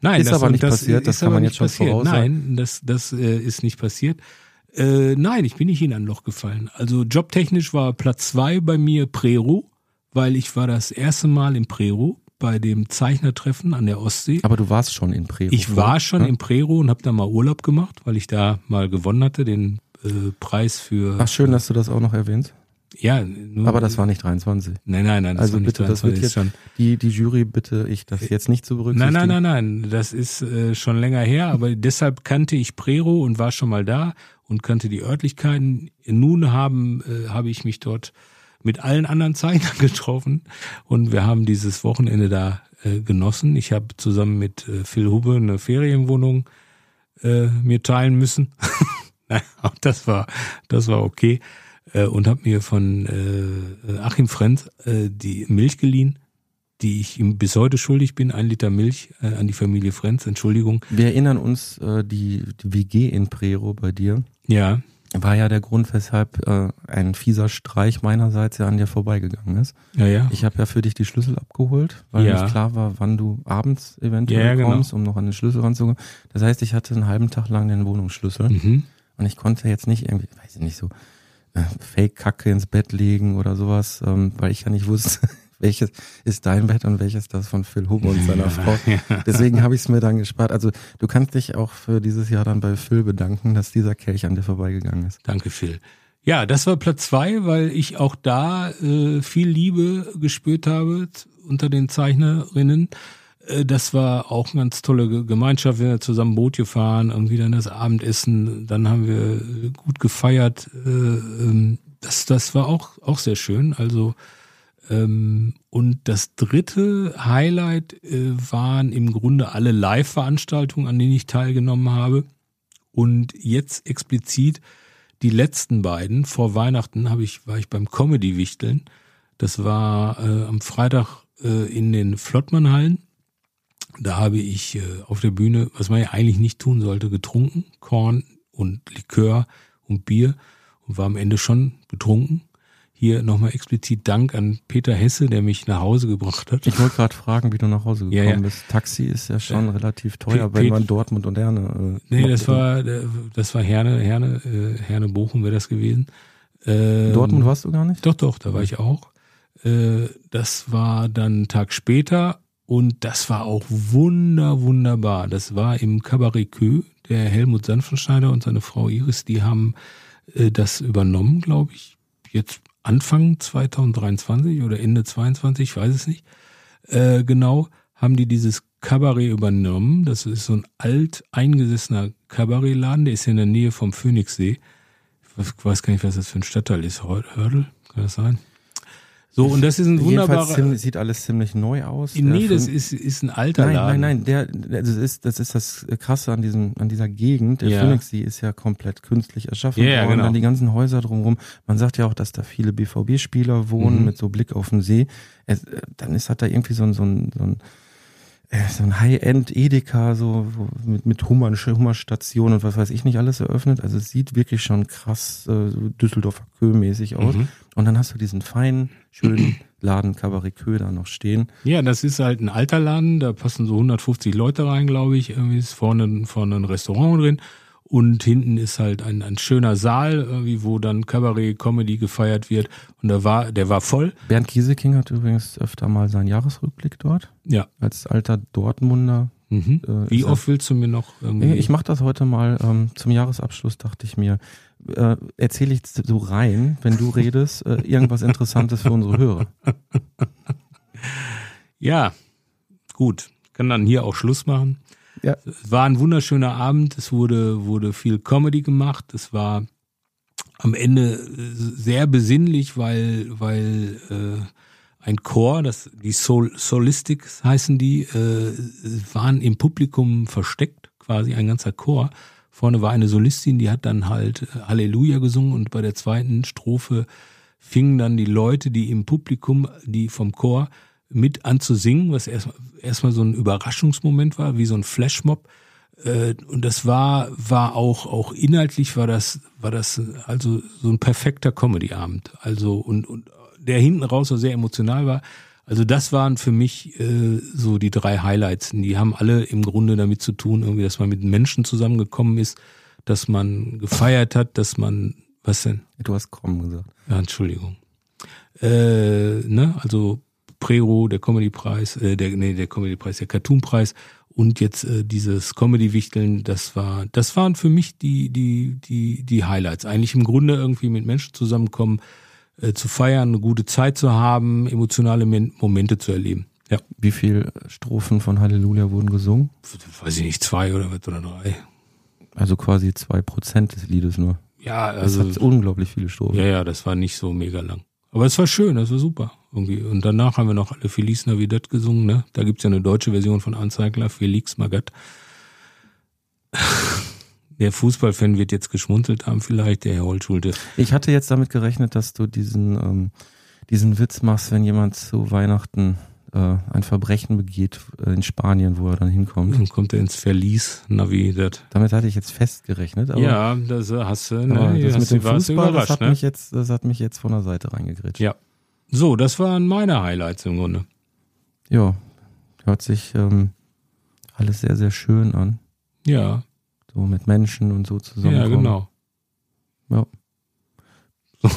Nein, ist aber nicht passiert, das kann man jetzt schon voraussagen. Nein, das, das äh, ist nicht passiert. Äh, nein, ich bin nicht in ein Loch gefallen. Also jobtechnisch war Platz zwei bei mir Prero, weil ich war das erste Mal in Prero bei dem Zeichnertreffen an der Ostsee. Aber du warst schon in Prero. Ich war schon ja? in Prero und habe da mal Urlaub gemacht, weil ich da mal gewonnen hatte, den äh, Preis für. Ach schön, dass du das auch noch erwähnst. Ja, nur, aber das war nicht 23. Nein, nein, nein. Das also bitte, 23, das wird jetzt schon. Die die Jury bitte ich das jetzt nicht zu berücksichtigen. Nein, nein, nein, nein. Das ist äh, schon länger her, aber deshalb kannte ich Prero und war schon mal da und kannte die Örtlichkeiten. Nun haben äh, habe ich mich dort mit allen anderen Zeichnern getroffen und wir haben dieses Wochenende da äh, genossen. Ich habe zusammen mit äh, Phil Hube eine Ferienwohnung äh, mir teilen müssen. auch das war das war okay äh, und habe mir von äh, Achim Frenz äh, die Milch geliehen, die ich ihm bis heute schuldig bin, ein Liter Milch äh, an die Familie Frenz, Entschuldigung. Wir erinnern uns, äh, die, die WG in Prero bei dir. Ja. War ja der Grund, weshalb äh, ein fieser Streich meinerseits ja an dir vorbeigegangen ist. Ja, ja. Ich habe ja für dich die Schlüssel abgeholt, weil ja. nicht klar war, wann du abends eventuell ja, genau. kommst, um noch an den Schlüssel ranzugehen. Das heißt, ich hatte einen halben Tag lang den Wohnungsschlüssel Mhm. und ich konnte jetzt nicht irgendwie, weiß ich nicht so, äh, Fake-Kacke ins Bett legen oder sowas, ähm, weil ich ja nicht wusste, welches ist dein Bett und welches das von Phil Huber und seiner Frau. Deswegen habe ich es mir dann gespart. Also du kannst dich auch für dieses Jahr dann bei Phil bedanken, dass dieser Kelch an dir vorbeigegangen ist. Danke, Phil. Ja, das war Platz zwei, weil ich auch da äh, viel Liebe gespürt habe unter den Zeichnerinnen. Äh, das war auch eine ganz tolle Gemeinschaft. Wir sind zusammen Boot gefahren, irgendwie dann das Abendessen. Dann haben wir gut gefeiert. Äh, ähm, das, das war auch, auch sehr schön. Also, und das dritte Highlight äh, waren im Grunde alle Live-Veranstaltungen, an denen ich teilgenommen habe. Und jetzt explizit die letzten beiden. Vor Weihnachten habe ich, war ich beim Comedy-Wichteln. Das war äh, am Freitag äh, in den Flottmannhallen da habe ich äh, auf der Bühne, was man ja eigentlich nicht tun sollte, getrunken, Korn und Likör und Bier und war am Ende schon betrunken. Hier nochmal explizit Dank an Peter Hesse, der mich nach Hause gebracht hat. Ich wollte gerade fragen, wie du nach Hause gekommen Ja, ja. bist. Taxi ist ja schon Ja. relativ teuer, Pe- wenn man Dortmund und Herne. Äh, Nee, das war das war Herne, Herne, äh, Herne Bochum wäre das gewesen. Ähm, Dortmund warst du gar nicht? Doch, doch, da war ich auch. Äh, das war dann einen Tag später und das war auch wunder, wunderbar. Das war im Cabaret Kö, der Helmut Sanfenschneider und seine Frau Iris, die haben äh, das übernommen, glaube ich, jetzt Anfang 2023 oder Ende 22, ich weiß es nicht. Äh, genau, haben die dieses Cabaret übernommen. Das ist so ein alt eingesessener Kabarettladen, der ist in der Nähe vom Phoenixsee. Ich weiß- gar nicht, was das für ein Stadtteil ist. Hör- Hördel, kann das sein? So, und das ist ein wunderbarer. ziemlich, sieht alles ziemlich neu aus. Nee, das ist, ist ein alter Nein, Laden. nein, nein, der, der- das ist, das ist das Krasse an diesem, an dieser Gegend. Der Ja. Phoenixsee ist ja komplett künstlich erschaffen Ja, ja, worden. genau. Dann die ganzen Häuser drumherum. Man sagt ja auch, dass da viele BVB-Spieler wohnen Mhm. mit so Blick auf den See. Es, äh, dann ist hat da irgendwie so ein, so ein, so ein so ein High-End-Edeka, so wo- mit, mit Hummer, Hummerstation und was weiß ich nicht alles eröffnet. Also es sieht wirklich schon krass äh, so Düsseldorfer Kö-mäßig aus. Mhm. Und dann hast du diesen feinen, schönen Laden Cabaret Kö da noch stehen. Ja, das ist halt ein alter Laden, da passen so 150 Leute rein, glaube ich. Irgendwie ist vorne, vorne ein Restaurant drin und hinten ist halt ein, ein schöner Saal, irgendwie, wo dann Kabarett, Comedy gefeiert wird. Und da war, der war voll. Bernd Kieseking hat übrigens öfter mal seinen Jahresrückblick dort. Ja. Als alter Dortmunder. Mhm. Äh, Wie oft willst du mir noch irgendwie? Ich mache das heute mal ähm, zum Jahresabschluss, dachte ich mir. Äh, Erzähle ich so rein, wenn du redest, äh, irgendwas Interessantes für unsere Hörer. Ja, gut. Kann dann hier auch Schluss machen. Ja. Es war ein wunderschöner Abend. Es wurde, wurde viel Comedy gemacht. Es war am Ende äh, sehr besinnlich, weil, weil äh, ein Chor, das die Sol Solistics heißen die, äh, waren im Publikum versteckt, quasi ein ganzer Chor. Vorne war eine Solistin, die hat dann halt äh, Halleluja gesungen und bei der zweiten Strophe fingen dann die Leute, die im Publikum, die vom Chor mit an zu singen, was erstmal erstmal so ein Überraschungsmoment war, wie so ein Flashmob. Äh, Und das war, war auch, auch inhaltlich war das, war das also so ein perfekter Comedy-Abend. Also, und, und der hinten raus so sehr emotional war. Also das waren für mich äh, so die drei Highlights. Die haben alle im Grunde damit zu tun, irgendwie, dass man mit Menschen zusammengekommen ist, dass man gefeiert hat, dass man was denn? Du hast kommen gesagt. Ja, Entschuldigung. Äh, ne, also Prero, der Comedypreis, äh, der nee, der Comedypreis, der Cartoonpreis und jetzt äh, dieses Comedy-Wichteln, das war, das waren für mich die die die die Highlights. Eigentlich im Grunde irgendwie mit Menschen zusammenkommen, äh, zu feiern, eine gute Zeit zu haben, emotionale Momente zu erleben. Ja. Wie viel Strophen von Halleluja wurden gesungen? Weiß ich nicht, zwei oder was oder drei. Also quasi zwei Prozent des Liedes nur. Ja, also. Das hat unglaublich viele Strophen. Ja, ja, das war nicht so mega lang. Aber es war schön, das war super. Irgendwie. Und danach haben wir noch alle Feliz Navidad gesungen, ne? Da gibt's ja eine deutsche Version von Anzeigler, Felix Magat. Der Fußballfan wird jetzt geschmunzelt haben, vielleicht, der Herr Holtschulte. Ich hatte jetzt damit gerechnet, dass du diesen, ähm, diesen Witz machst, wenn jemand zu Weihnachten äh, ein Verbrechen begeht äh, in Spanien, wo er dann hinkommt. Dann kommt er ins Verlies Navidad. Damit hatte ich jetzt festgerechnet. Aber, ja, das hast du. Ne, das hast mit dem Fußball, das hat ne? mich jetzt, das hat mich jetzt von der Seite reingegritscht. Ja. So, das waren meine Highlights im Grunde. Ja, hört sich ähm, alles sehr, sehr schön an. Ja. So mit Menschen und so zusammen. Ja, genau. Ja.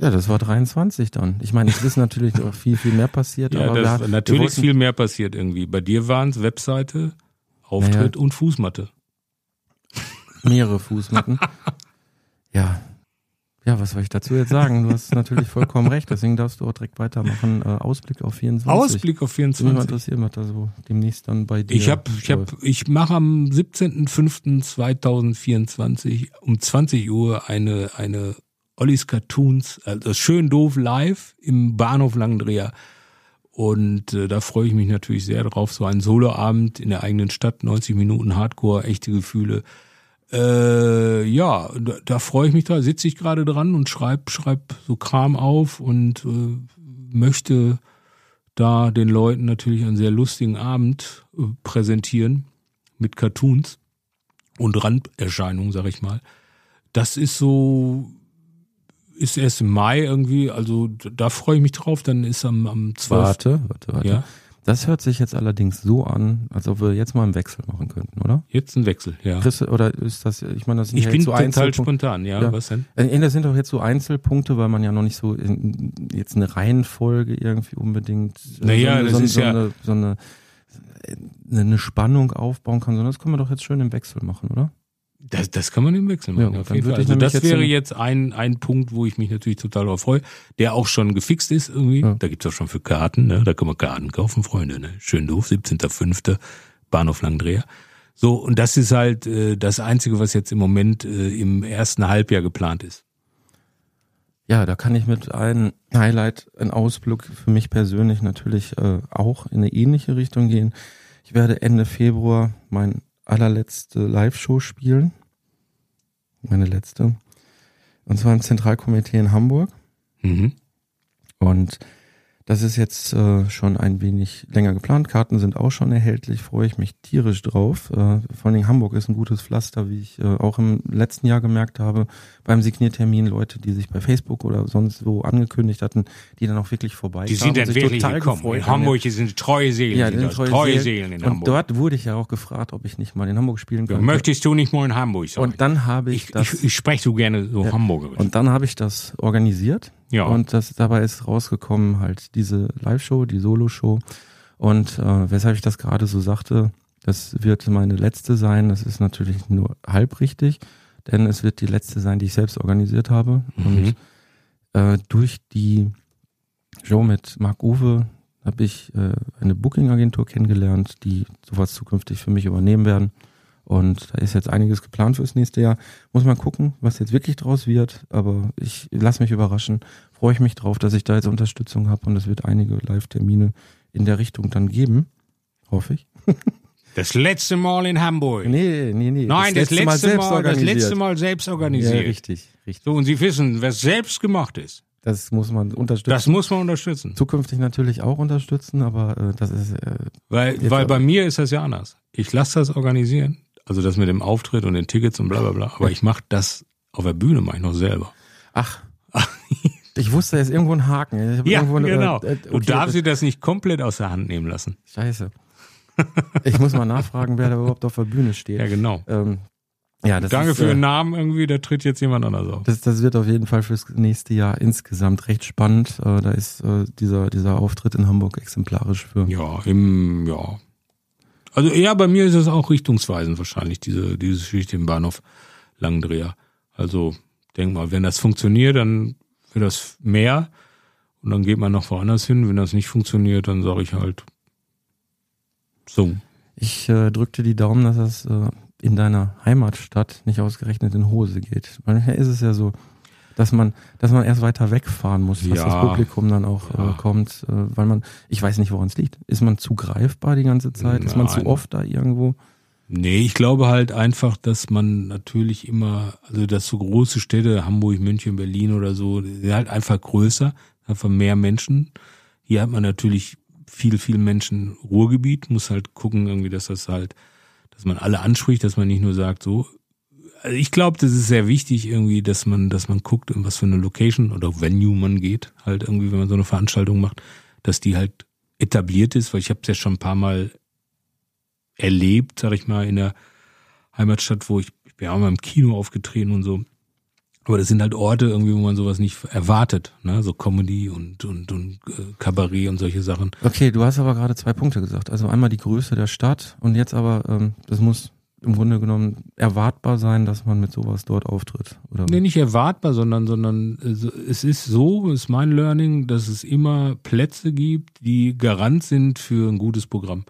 Ja, das war 23 dann. Ich meine, es ist natürlich noch viel, viel mehr passiert. Ja, aber das, wir, natürlich ist viel mehr passiert irgendwie. Bei dir waren es Webseite, Auftritt naja, und Fußmatte. Mehrere Fußmatten. ja. Ja, was soll ich dazu jetzt sagen? Du hast natürlich vollkommen recht, deswegen darfst du auch direkt weitermachen. Äh, Ausblick auf 24. Ausblick auf 24. Mich interessiert, was da so demnächst dann bei dir. Ich habe, ich habe, ich mache am 17.05.2024 um 20 Uhr eine eine Ollis Cartoons, also schön doof live im Bahnhof Langendreher. Und äh, da freue ich mich natürlich sehr drauf. So ein Soloabend in der eigenen Stadt, 90 Minuten Hardcore, echte Gefühle. Äh, ja, da, da freue ich mich da, sitze ich gerade dran und schreib, schreib so Kram auf und äh, möchte da den Leuten natürlich einen sehr lustigen Abend äh, präsentieren mit Cartoons und Randerscheinungen, sag ich mal. Das ist so ist erst im Mai irgendwie, also da freue ich mich drauf, dann ist am, am 12. Warte, warte, warte. Ja? Das hört sich jetzt allerdings so an, als ob wir jetzt mal einen Wechsel machen könnten, oder? Jetzt ein Wechsel, ja. Chris, oder ist das, ich meine, das sind ich ja bin so total spontan, ja, ja, was denn? Äh, das sind doch jetzt so Einzelpunkte, weil man ja noch nicht so in, jetzt eine Reihenfolge irgendwie unbedingt äh, naja, so, das ist so, ja eine, so eine, eine Spannung aufbauen kann, sondern das können wir doch jetzt schön im Wechsel machen, oder? Das, das kann man im Wechsel machen, ja, auf jeden Fall. Also das wäre jetzt ein, ein Punkt, wo ich mich natürlich total darauf freue, der auch schon gefixt ist irgendwie. Ja. Da gibt's auch schon für Karten, ne? da kann man Karten kaufen, Freunde. Ne? Schön doof, 17.05. Bahnhof Langdreher. So, und das ist halt äh, das Einzige, was jetzt im Moment äh, im ersten Halbjahr geplant ist. Ja, da kann ich mit einem Highlight, ein Ausblick für mich persönlich natürlich äh, auch in eine ähnliche Richtung gehen. Ich werde Ende Februar mein allerletzte Live-Show spielen. Meine letzte. Und zwar im Zentralkomitee in Hamburg. Mhm. Und das ist jetzt äh, schon ein wenig länger geplant. Karten sind auch schon erhältlich, freue ich mich tierisch drauf. Äh, vor allen Dingen Hamburg ist ein gutes Pflaster, wie ich äh, auch im letzten Jahr gemerkt habe, beim Signiertermin Leute, die sich bei Facebook oder sonst wo angekündigt hatten, die dann auch wirklich vorbei Die sind dann wirklich gekommen. In Hamburg sind treue Seelen. Ja, sind treue, treue Seelen, in und Hamburg. dort wurde ich ja auch gefragt, ob ich nicht mal in Hamburg spielen könnte. Möchtest du nicht mal in Hamburg sein? Und dann habe ich, ich das... Ich, ich spreche so gerne so Ja. Hamburgerisch. Und dann habe ich das organisiert. Ja. Und das, dabei ist rausgekommen halt diese Live-Show, die Solo-Show. Und äh, weshalb ich das gerade so sagte, das wird meine letzte sein. Das ist natürlich nur halb richtig, denn es wird die letzte sein, die ich selbst organisiert habe. Mhm. Und äh, durch die Show mit Marc Uwe habe ich äh, eine Booking-Agentur kennengelernt, die sowas zukünftig für mich übernehmen werden. Und da ist jetzt einiges geplant fürs nächste Jahr. Muss mal gucken, was jetzt wirklich draus wird. Aber ich lasse mich überraschen. Freue ich mich drauf, dass ich da jetzt Unterstützung habe und es wird einige Live-Termine in der Richtung dann geben. Hoffe ich. Das letzte Mal in Hamburg. Nee, nee, nee. Nein, das, letzte, Mal, selbst das organisiert. letzte Mal selbst Ja, organisiert. richtig, richtig. so, und Sie wissen, was selbst gemacht ist, Das muss man unterstützen. das muss man unterstützen. zukünftig natürlich auch unterstützen, aber äh, das ist äh, Weil, weil bei mir ist das ja anders. Ich lasse das organisieren, also das mit dem Auftritt und den Tickets und bla bla bla, aber ich mache das auf der Bühne, mache ich noch selber. ach, Ich wusste, da ist irgendwo ein Haken. Ja, eine- genau. äh, äh, Du okay, darfst dir das nicht komplett aus der Hand nehmen lassen. Scheiße. Ich muss mal nachfragen, wer da überhaupt auf der Bühne steht. Ja, genau. Ähm, ja, Danke ist, für äh, den Namen irgendwie, da tritt jetzt jemand anders auf. Das, das wird auf jeden Fall fürs nächste Jahr insgesamt recht spannend. Äh, da ist äh, dieser, dieser Auftritt in Hamburg exemplarisch für. Ja, im, ja. Also eher bei mir ist es auch richtungsweisend wahrscheinlich, diese, diese Geschichte im Bahnhof Langendreher. Also, denk mal, wenn das funktioniert, dann wird das mehr und dann geht man noch woanders hin. Wenn das nicht funktioniert, dann sage ich halt so. Ich äh, drückte die Daumen, dass das äh, in deiner Heimatstadt nicht ausgerechnet in Hose geht. Manchmal ist es ja so, dass man, dass man erst weiter wegfahren muss, was Ja. das Publikum dann auch Ja. äh, kommt, äh, weil man, ich weiß nicht, woran es liegt. Ist man zu greifbar die ganze Zeit? Ist man zu Nein. oft da irgendwo? Nee, ich glaube halt einfach, dass man natürlich immer, also dass so große Städte, Hamburg, München, Berlin oder so, sind halt einfach größer, einfach mehr Menschen. Hier hat man natürlich viel, viel Menschen Ruhrgebiet, muss halt gucken irgendwie, dass das halt, dass man alle anspricht, dass man nicht nur sagt, so. Also ich glaube, das ist sehr wichtig irgendwie, dass man, dass man guckt, in was für eine Location oder Venue man geht, halt irgendwie, wenn man so eine Veranstaltung macht, dass die halt etabliert ist, weil ich habe es ja schon ein paar Mal erlebt, sag ich mal, in der Heimatstadt, wo ich, ich bin ja auch mal im Kino aufgetreten und so. Aber das sind halt Orte irgendwie, wo man sowas nicht erwartet, ne? So Comedy und und und äh, Kabarett und solche Sachen. Okay, du hast aber gerade zwei Punkte gesagt. Also einmal die Größe der Stadt und jetzt aber, ähm, das muss im Grunde genommen erwartbar sein, dass man mit sowas dort auftritt. Oder? Nee, nicht erwartbar, sondern sondern äh, so- es ist so, ist mein Learning, dass es immer Plätze gibt, die Garant sind für ein gutes Programm,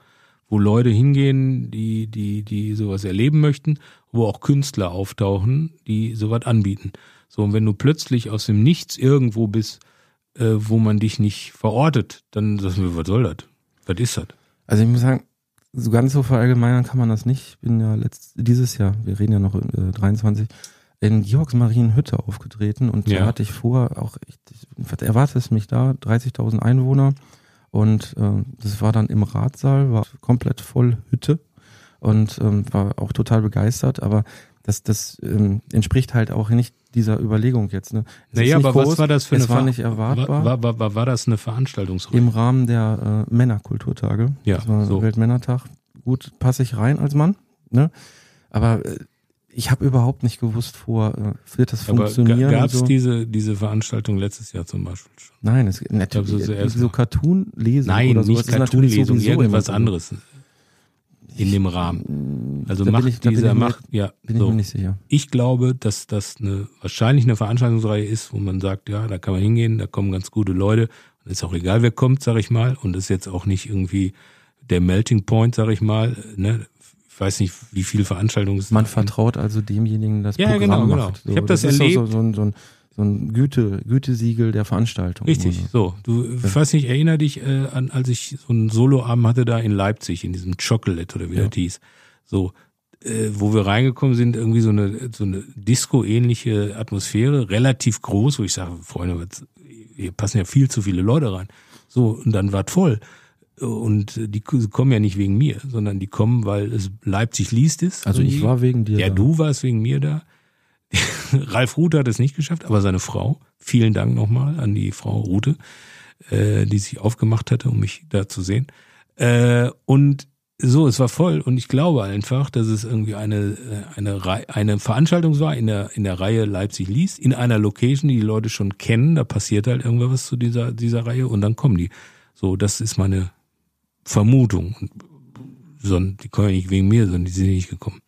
wo Leute hingehen, die die die sowas erleben möchten, wo auch Künstler auftauchen, die sowas anbieten. So und wenn du plötzlich aus dem Nichts irgendwo bist, äh, wo man dich nicht verortet, dann sagst du, was soll das? Was ist das? Also ich muss sagen, so ganz so verallgemeinern kann man das nicht. Ich bin ja letzt, dieses Jahr, wir reden ja noch äh, 23, in Georgsmarienhütte aufgetreten und Ja. da hatte ich vor, auch, ich, was erwartet es mich da, 30.000 Einwohner und äh, das war dann im Ratsaal, war komplett voll Hütte und ähm, war auch total begeistert, aber das, das ähm, entspricht halt auch nicht dieser Überlegung jetzt. Ne? Es Naja, aber was groß, war das für es eine war Ver- nicht erwartbar War, war, war, war das eine Veranstaltungsreihe? im Rahmen der äh, Männerkulturtage. Ja, das war so. Weltmännertag. Gut, passe ich rein als Mann, ne? Aber äh, ich habe überhaupt nicht gewusst vor, äh, wird das funktionieren? gab es so. diese, diese Veranstaltung letztes Jahr zum Beispiel schon? Nein, es natürlich Also so, so mal. Cartoon-Lesen Nein, oder so. nicht es Cartoon-Lesung, irgendwas anderes in dem Rahmen. Also Da macht ich- dieser, ich macht, ja, Bin ich so. mir nicht sicher. Ich glaube, dass das eine, wahrscheinlich eine Veranstaltungsreihe ist, wo man sagt, ja, da kann man hingehen, da kommen ganz gute Leute. Und ist auch egal, wer kommt, sag ich mal. Und ist jetzt auch nicht irgendwie der Melting Point, sag ich mal. Ne? Ich weiß nicht, wie viele Veranstaltungen es Man vertraut also demjenigen, das Ja, Programm genau, genau. macht. Ich hab das ist so- erlebt. So, so, ein- so, ein- so ein Güte, Gütesiegel der Veranstaltung. Richtig, so. Du, ich weiß nicht, erinnere dich äh, an, als ich so einen Soloabend hatte da in Leipzig, in diesem Chocolate oder wie Ja. das hieß. So, äh, wo wir reingekommen sind, irgendwie so eine, so eine Disco-ähnliche Atmosphäre, relativ groß, wo ich sage, Freunde, was, hier passen ja viel zu viele Leute rein. So, und dann war es voll. Und die kommen ja nicht wegen mir, sondern die kommen, weil es Leipzig liest ist. Also ich irgendwie. war wegen dir Ja, da. du warst wegen mir da. Ralf Rute hat es nicht geschafft, aber seine Frau. Vielen Dank nochmal an die Frau Rute, äh, die sich aufgemacht hatte, um mich da zu sehen. Äh, und so, es war voll und ich glaube einfach, dass es irgendwie eine äh, eine eine Veranstaltung war in der in der Reihe Leipzig liest in einer Location, die die Leute schon kennen. Da passiert halt irgendwas zu dieser dieser Reihe und dann kommen die. So, das ist meine Vermutung. Und, sondern die kommen ja nicht wegen mir, sondern die sind nicht gekommen.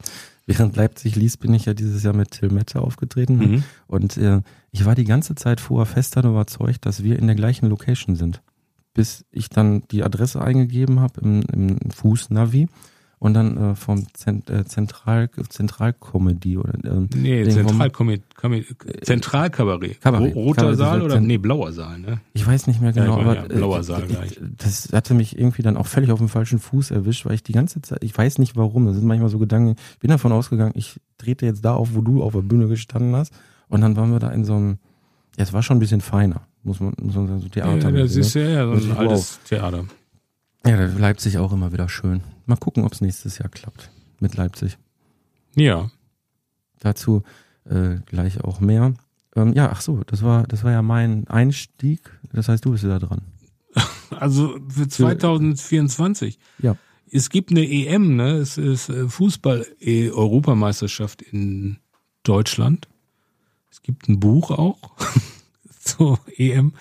Während Leipzig liest, bin ich ja dieses Jahr mit Till Mette aufgetreten. Mhm. Und äh, ich war die ganze Zeit vorher fest daran überzeugt, dass wir in der gleichen Location sind. Bis ich dann die Adresse eingegeben habe im, im Fußnavi und dann äh, vom Zent, äh, Zentral Zentralcomedy oder ähm, Nee, den- Zentralkabarett. Zentralkabarett. Kabarett. Ro- Roter Kabarett, Saal oder? Zent- Nee, blauer Saal, ne? Ich weiß nicht mehr Ja, genau, meine, aber ja, blauer äh, Saal ich- gleich. das hatte mich irgendwie dann auch völlig auf dem falschen Fuß erwischt, weil ich die ganze Zeit, ich weiß nicht warum, das sind manchmal so Gedanken, ich bin davon ausgegangen, ich trete jetzt da auf, wo du auf der Bühne gestanden hast und dann waren wir da in so einem, ja, es war schon ein bisschen feiner, muss man, muss man sagen, so Theater. Ja, das ist ja, ja so ein altes Theater. ja, Leipzig auch immer wieder schön. Mal gucken, ob es nächstes Jahr klappt mit Leipzig. Ja. Dazu äh, gleich auch mehr. ähm, ja, ach so, das war, das war ja mein Einstieg. Das heißt, du bist da dran. Also für 2024. Ja. Es gibt eine EM, ne? Es ist äh, Fußball-Europameisterschaft in Deutschland. Es gibt ein Buch auch zur EM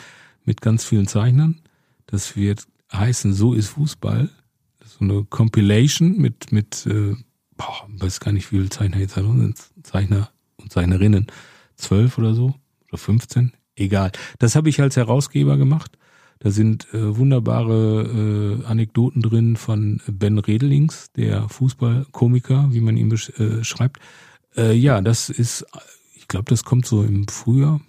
mit ganz vielen Zeichnern. Das wird heißen So ist Fußball. So eine Compilation mit, mit äh, boah, weiß gar nicht, wie viele Zeichner jetzt da sind. Zeichner und Zeichnerinnen. Zwölf oder so oder 15. Egal. Das habe ich als Herausgeber gemacht. Da sind äh, wunderbare äh, Anekdoten drin von Ben Redelings, der Fußballkomiker, wie man ihn beschreibt. Äh, ja, das ist, ich glaube, das kommt so im Frühjahr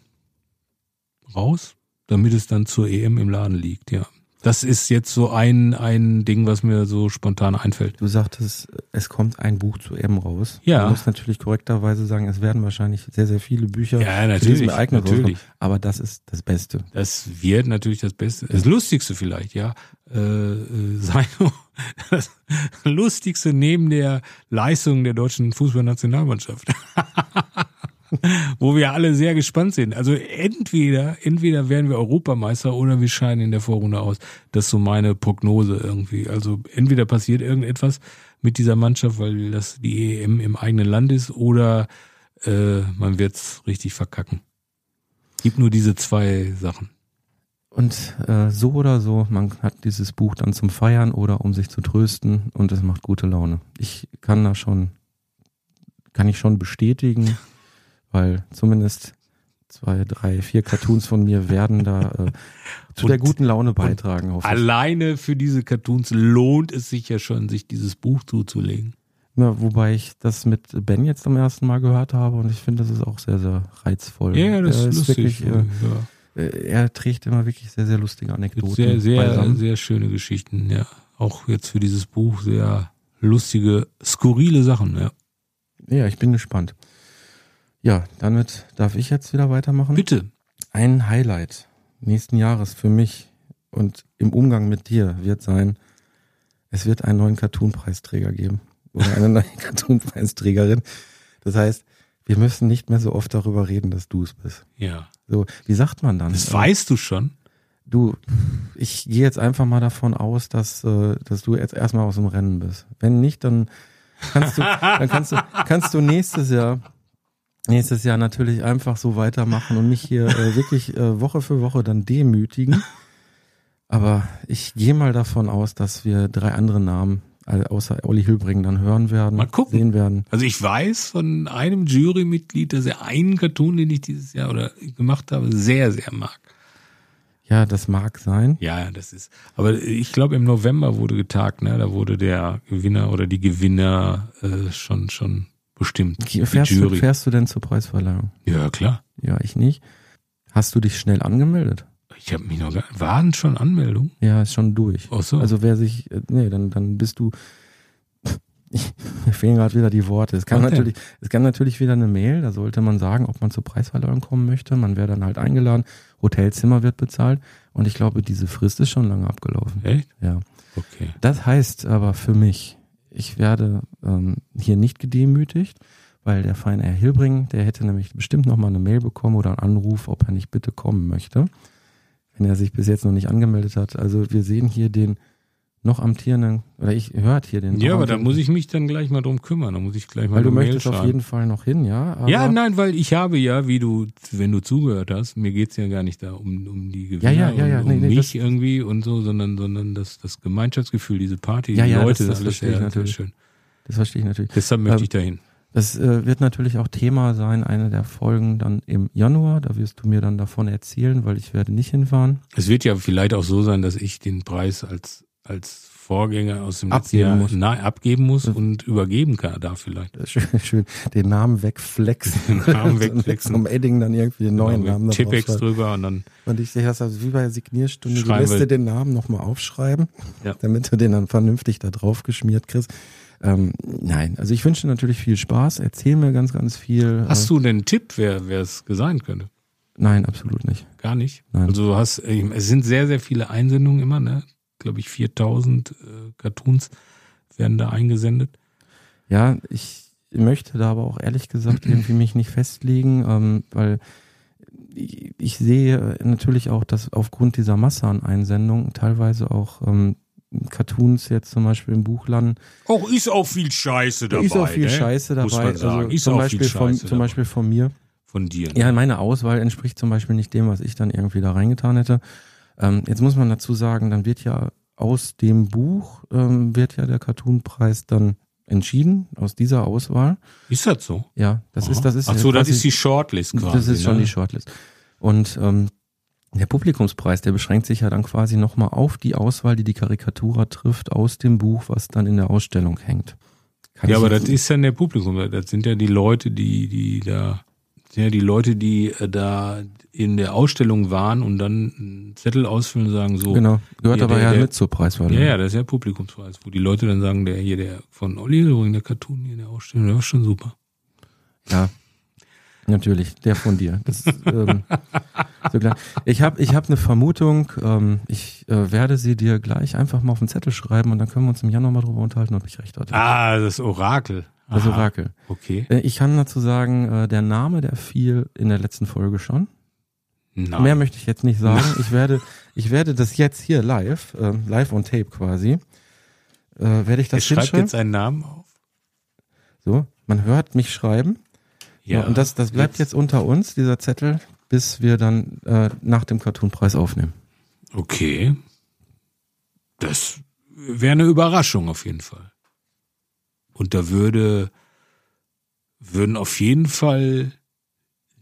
raus, damit es dann zur EM im Laden liegt, ja. Das ist jetzt so ein, ein Ding, was mir so spontan einfällt. Du sagtest, es kommt ein Buch zu M raus. Ja. Du musst natürlich korrekterweise sagen, es werden wahrscheinlich sehr, sehr viele Bücher Ja, zu natürlich, diesem Ereignis natürlich. Aber das ist das Beste. Das wird natürlich das Beste, das Lustigste vielleicht, ja, äh, äh, sein. Das Lustigste neben der Leistung der deutschen Fußballnationalmannschaft. Wo wir alle sehr gespannt sind. Also entweder, entweder werden wir Europameister oder wir scheiden in der Vorrunde aus. Das ist so meine Prognose irgendwie. Also entweder passiert irgendetwas mit dieser Mannschaft, weil das die EM im eigenen Land ist, oder äh, man wird's richtig verkacken. Gibt nur diese zwei Sachen. Und äh, so oder so, man hat dieses Buch dann zum Feiern oder um sich zu trösten und es macht gute Laune. Ich kann da schon, kann ich schon bestätigen, weil zumindest zwei, drei, vier Cartoons von mir werden da äh, zu Und- der guten Laune beitragen. hoffe ich. Alleine für diese Cartoons lohnt es sich ja schon, sich dieses Buch zuzulegen. Ja, wobei ich das mit Ben jetzt zum ersten Mal gehört habe und ich finde, das ist auch sehr, sehr reizvoll. Ja, das ist lustig. Wirklich, ja. äh, äh, er trägt immer wirklich sehr, sehr lustige Anekdoten. Sehr, sehr, beisammen. sehr schöne Geschichten, ja. Auch jetzt für dieses Buch sehr lustige, skurrile Sachen, ja. Ja, ich bin gespannt. Ja, damit darf ich jetzt wieder weitermachen. Bitte. Ein Highlight nächsten Jahres für mich und im Umgang mit dir wird sein, es wird einen neuen Cartoon-Preisträger geben. Oder eine neue Cartoon-Preisträgerin. Das heißt, wir müssen nicht mehr so oft darüber reden, dass du es bist. Ja. So, wie sagt man dann? Das weißt du schon. Du, ich gehe jetzt einfach mal davon aus, dass, äh, dass du jetzt erstmal aus dem Rennen bist. Wenn nicht, dann kannst du, dann kannst du, kannst du nächstes Jahr, nächstes Jahr natürlich einfach so weitermachen und mich hier äh, wirklich äh, Woche für Woche dann demütigen. Aber ich gehe mal davon aus, dass wir drei andere Namen außer Olli Hilbring dann hören werden, Mal gucken. sehen werden. Also ich weiß von einem Jurymitglied, dass er einen Cartoon, den ich dieses Jahr oder gemacht habe, sehr, sehr mag. Ja, das mag sein. Ja, ja, das ist. Aber ich glaube, im November wurde getagt, ne? Da wurde der Gewinner oder die Gewinner äh, schon schon bestimmt. Fährst du, fährst du denn zur Preisverleihung? Ja, klar. Ja, ich nicht. Hast du dich schnell angemeldet? Ich habe mich noch gar. Waren schon Anmeldungen? Ja, ist schon durch. Ach so. Also wer sich, äh, nee, dann, dann bist du, mir fehlen gerade wieder die Worte. Es kann natürlich, es kann natürlich wieder eine Mail, da sollte man sagen, ob man zur Preisverleihung kommen möchte. Man wäre dann halt eingeladen, Hotelzimmer wird bezahlt und ich glaube, diese Frist ist schon lange abgelaufen. Echt? Ja. Okay. Das heißt aber für mich, ich werde ähm, hier nicht gedemütigt, weil der feine Herr Hilbring, der hätte nämlich bestimmt noch mal eine Mail bekommen oder einen Anruf, ob er nicht bitte kommen möchte, wenn er sich bis jetzt noch nicht angemeldet hat. Also wir sehen hier den noch amtierenden, oder ich hört hier den. Ja, aber da muss ich mich dann gleich mal drum kümmern. Da muss ich gleich mal Weil du möchtest auf jeden Fall noch hin, ja? Aber ja, nein, weil ich habe ja, wie du, wenn du zugehört hast, mir geht's ja gar nicht da um, um die Gewinner Ja, ja, ja, ja, und nee, um nee, mich das- irgendwie und so, sondern, sondern das, das Gemeinschaftsgefühl, diese Party, Ja, die ja, Leute, das- das alles verstehe ich natürlich. schön. Das verstehe ich natürlich. Deshalb möchte Ähm, ich dahin. Das äh, wird natürlich auch Thema sein, eine der Folgen dann im Januar. Da wirst du mir dann davon erzählen, weil ich werde nicht hinfahren. Es wird ja vielleicht auch so sein, dass ich den Preis als, als Vorgänger aus dem Abgeben Jahr muss. Nein, abgeben muss und übergeben kann, da vielleicht. Schön, schön den Namen wegflexen. Den Namen wegflexen. Vom Edding dann irgendwie den neuen Genau, Namen draufschreiben. drüber und dann Und ich sehe das also wie bei der Signierstunde. Du lässt dir den Namen nochmal aufschreiben, Ja. damit du den dann vernünftig da drauf geschmiert kriegst. Ähm, nein, also ich wünsche dir natürlich viel Spaß. Erzähl mir ganz, ganz viel. Hast äh, du denn einen Tipp, wer wer es sein könnte? Nein, absolut nicht. Gar nicht. Nein. Also du hast, es sind sehr, sehr viele Einsendungen immer, ne? Glaube ich, 4000 äh, Cartoons werden da eingesendet. Ja, ich möchte da aber auch ehrlich gesagt irgendwie mich nicht festlegen, ähm, weil ich, ich sehe natürlich auch, dass aufgrund dieser Masse an Einsendungen teilweise auch ähm, Cartoons jetzt zum Beispiel im Buch landen. Auch ist auch viel Scheiße dabei. Ist auch viel ne? Scheiße dabei. Muss man sagen. Also ist zum, auch Beispiel viel von, Scheiße zum dabei. Beispiel von mir. von dir. Ja, meine Auswahl entspricht zum Beispiel nicht dem, was ich dann irgendwie da reingetan hätte. Ähm, jetzt muss man dazu sagen, dann wird ja aus dem Buch, ähm, wird ja der Cartoonpreis dann entschieden, aus dieser Auswahl. Ist das so? Ja, das ist, das ist. Ach so, das ist die Shortlist quasi. Das ist schon ne? die Shortlist. Und ähm, der Publikumspreis, der beschränkt sich ja dann quasi nochmal auf die Auswahl, die die Karikatura trifft aus dem Buch, was dann in der Ausstellung hängt. Kann Ja, aber das ist dann der Publikum. Das sind ja die Leute, die, die da, ja die Leute, die äh, da in der Ausstellung waren und dann einen Zettel ausfüllen und sagen so. Genau, gehört aber ja mit zur Preiswahl. Ja, ja, das ist ja Publikumspreis, wo die Leute dann sagen, der hier, der von Olli Hilbring, der Cartoon hier in der Ausstellung, der war schon super. Ja, natürlich, der von dir. Das, ähm, so klar. Ich habe ich hab eine Vermutung, ähm, ich äh, werde sie dir gleich einfach mal auf den Zettel schreiben und dann können wir uns im Januar mal drüber unterhalten, ob ich recht hatte. Ah, das Orakel. Das Aha. Orakel. Okay. Äh, Ich kann dazu sagen, äh, der Name, der fiel in der letzten Folge schon. Nein. Mehr möchte ich jetzt nicht sagen. Ich werde, ich werde das jetzt hier live, äh, live on tape quasi, äh, werde ich Er das schreibt hinschreiben. jetzt einen Namen auf. So, man hört mich schreiben. Ja. Und das, das bleibt jetzt unter uns, dieser Zettel, bis wir dann äh, nach dem Cartoonpreis aufnehmen. Okay. Das wäre eine Überraschung auf jeden Fall. Und da würde, würden auf jeden Fall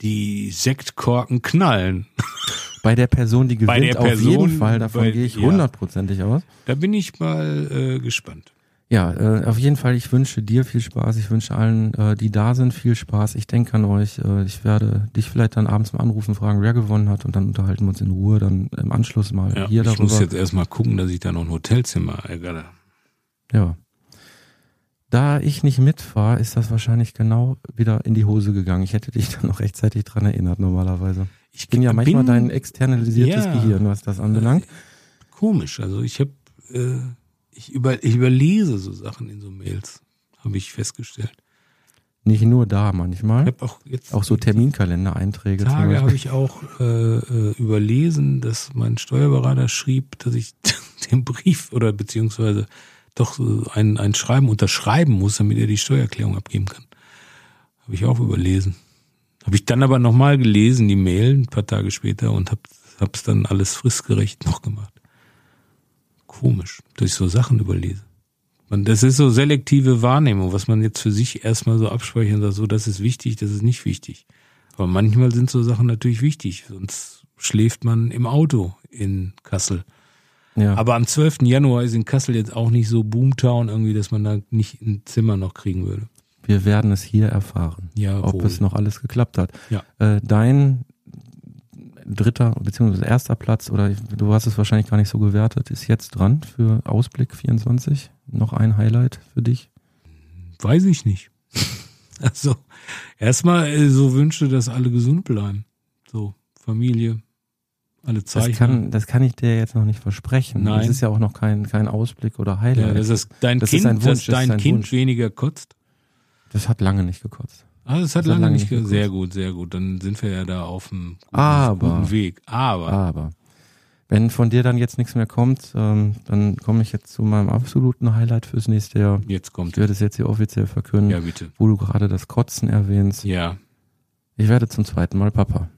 die Sektkorken knallen. Bei der Person, die gewinnt, Bei der auf Person, jeden Fall, davon bei- gehe ich ja. hundertprozentig aus. Da bin ich mal äh, gespannt. Ja, äh, auf jeden Fall, ich wünsche dir viel Spaß, ich wünsche allen, äh, die da sind, viel Spaß. Ich denke an euch. Äh, ich werde dich vielleicht dann abends mal anrufen, fragen, wer gewonnen hat und dann unterhalten wir uns in Ruhe dann im Anschluss mal Ja, hier ich darüber. muss jetzt erstmal gucken, dass ich da noch ein Hotelzimmer ärgere. Ja. Da ich nicht mitfahre, ist das wahrscheinlich genau wieder in die Hose gegangen. Ich hätte dich dann noch rechtzeitig dran erinnert, normalerweise. Ich bin ja manchmal dein externalisiertes Ja. Gehirn, was das anbelangt. Komisch. Also ich habe, äh, ich, über, ich überlese so Sachen in so Mails, habe ich festgestellt. Nicht nur da Ich manchmal. habe auch jetzt Auch so Terminkalender-Einträge Tage habe ich auch äh, äh, überlesen, dass mein Steuerberater schrieb, dass ich den Brief oder beziehungsweise doch so ein, ein Schreiben unterschreiben muss, damit er die Steuererklärung abgeben kann. Habe ich auch überlesen. Habe ich dann aber nochmal gelesen, die Mail, ein paar Tage später und habe es dann alles fristgerecht noch gemacht. Komisch, dass ich so Sachen überlese. Man, das ist so selektive Wahrnehmung, was man jetzt für sich erstmal so abspeichern sagt, so, das ist wichtig, das ist nicht wichtig. Aber manchmal sind so Sachen natürlich wichtig, sonst schläft man im Auto in Kassel. Ja. Aber am 12. Januar ist in Kassel jetzt auch nicht so Boomtown irgendwie, dass man da nicht ein Zimmer noch kriegen würde. Wir werden es hier erfahren, Ja, ob es noch alles geklappt hat. Ja. Äh, dein dritter bzw. erster Platz, oder du hast es wahrscheinlich gar nicht so gewertet, ist jetzt dran für Ausblick 24. Noch ein Highlight für dich? Weiß ich nicht. Also, erstmal äh, so Wünsche, dass alle gesund bleiben. So, Familie, alle Das Zeichen. kann, das kann ich dir jetzt noch nicht versprechen. Nein. Das ist ja auch noch kein, kein Ausblick oder Highlight. ja, dass es dein Das ist Kind, ein Wunsch, dass das ist dein ein Kind Wunsch. weniger kotzt. Das hat lange nicht gekotzt. Ah, das hat Das lange, lange nicht nicht ge geguckt. Sehr gut, sehr gut. Dann sind wir ja da auf einem guten, Aber- guten Weg. Aber, Aber wenn von dir dann jetzt nichts mehr kommt, ähm, dann komme ich jetzt zu meinem absoluten Highlight fürs nächste Jahr. jetzt Ich kommt. werde es jetzt hier offiziell verkünden, Ja, bitte. wo du gerade das Kotzen erwähnst. Ja. Ich werde zum zweiten Mal Papa.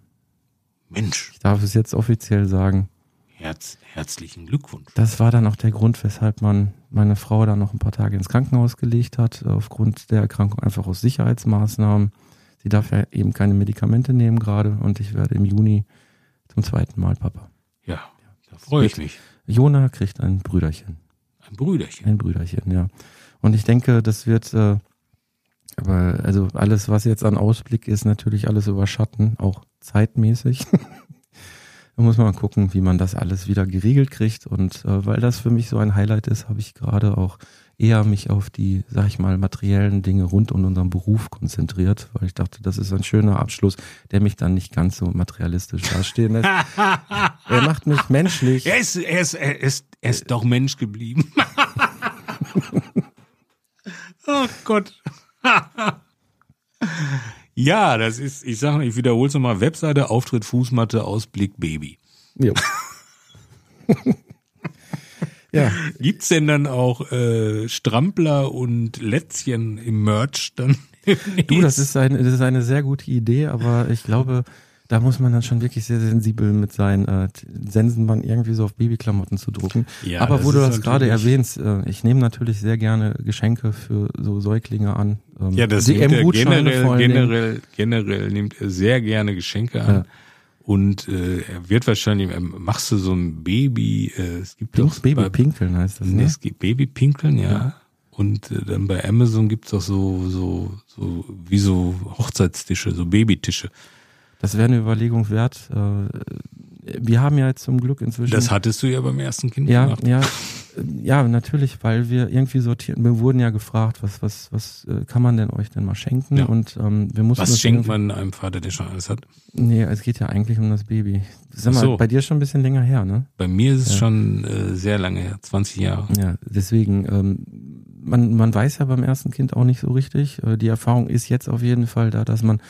Mensch, Ich darf es jetzt offiziell sagen. Herz, herzlichen Glückwunsch. Das war dann auch der Grund, weshalb man meine Frau dann noch ein paar Tage ins Krankenhaus gelegt hat, aufgrund der Erkrankung einfach aus Sicherheitsmaßnahmen. Sie darf ja eben keine Medikamente nehmen gerade und ich werde im Juni zum zweiten Mal Papa. Ja, da freue ich mich. Jona kriegt ein Brüderchen. Ein Brüderchen. Ein Brüderchen, ja. Und ich denke, das wird, äh, aber also alles, was jetzt an Ausblick ist, natürlich alles überschatten, auch zeitmäßig. da muss man mal gucken, wie man das alles wieder geregelt kriegt. Und äh, weil das für mich so ein Highlight ist, habe ich gerade auch eher mich auf die, sag ich mal, materiellen Dinge rund um unseren Beruf konzentriert, weil ich dachte, das ist ein schöner Abschluss, der mich dann nicht ganz so materialistisch dastehen lässt. er macht mich menschlich. Er ist, er ist, er ist, er ist doch Mensch geblieben. oh Gott. Ja, das ist, ich sage, ich wiederhole es nochmal, Webseite, Auftritt, Fußmatte, Ausblick, Baby. Jo. ja. Gibt's denn dann auch äh, Strampler und Lätzchen im Merch dann? Du, das ist, ein, das ist eine sehr gute Idee, aber ich glaube, da muss man dann schon wirklich sehr sensibel mit sein, äh, Sensenband irgendwie so auf Babyklamotten zu drucken. Ja, aber wo du das gerade erwähnst, äh, ich nehme natürlich sehr gerne Geschenke für so Säuglinge an. Ähm, Ja, das nimmt er generell, generell, generell nimmt er sehr gerne Geschenke an. Ja. Und äh, er wird wahrscheinlich, ähm, machst du so ein Baby, äh, es gibt Pink, doch Baby bei, Pinkeln heißt das, ne? es gibt Babypinkeln, ja. Und äh, dann bei Amazon gibt's auch so, so, so, wie so Hochzeitstische, so Babytische. Das wäre eine Überlegung wert. Äh, wir haben ja jetzt zum Glück inzwischen. Das hattest du ja beim ersten Kind ja, gemacht. ja, ja, natürlich, weil wir irgendwie sortieren. Wir wurden ja gefragt, was, was, was äh, kann man denn euch denn mal schenken? Ja. Und ähm, wir mussten Was schenkt man einem Vater, der schon alles hat? Nee, es geht ja eigentlich um das Baby. Sag mal, so. bei dir schon ein bisschen länger her, ne? Bei mir ist es Ja. schon äh, sehr lange her, 20 Jahre. Ja, deswegen, ähm, man, man weiß ja beim ersten Kind auch nicht so richtig. Äh, die Erfahrung ist jetzt auf jeden Fall da, dass man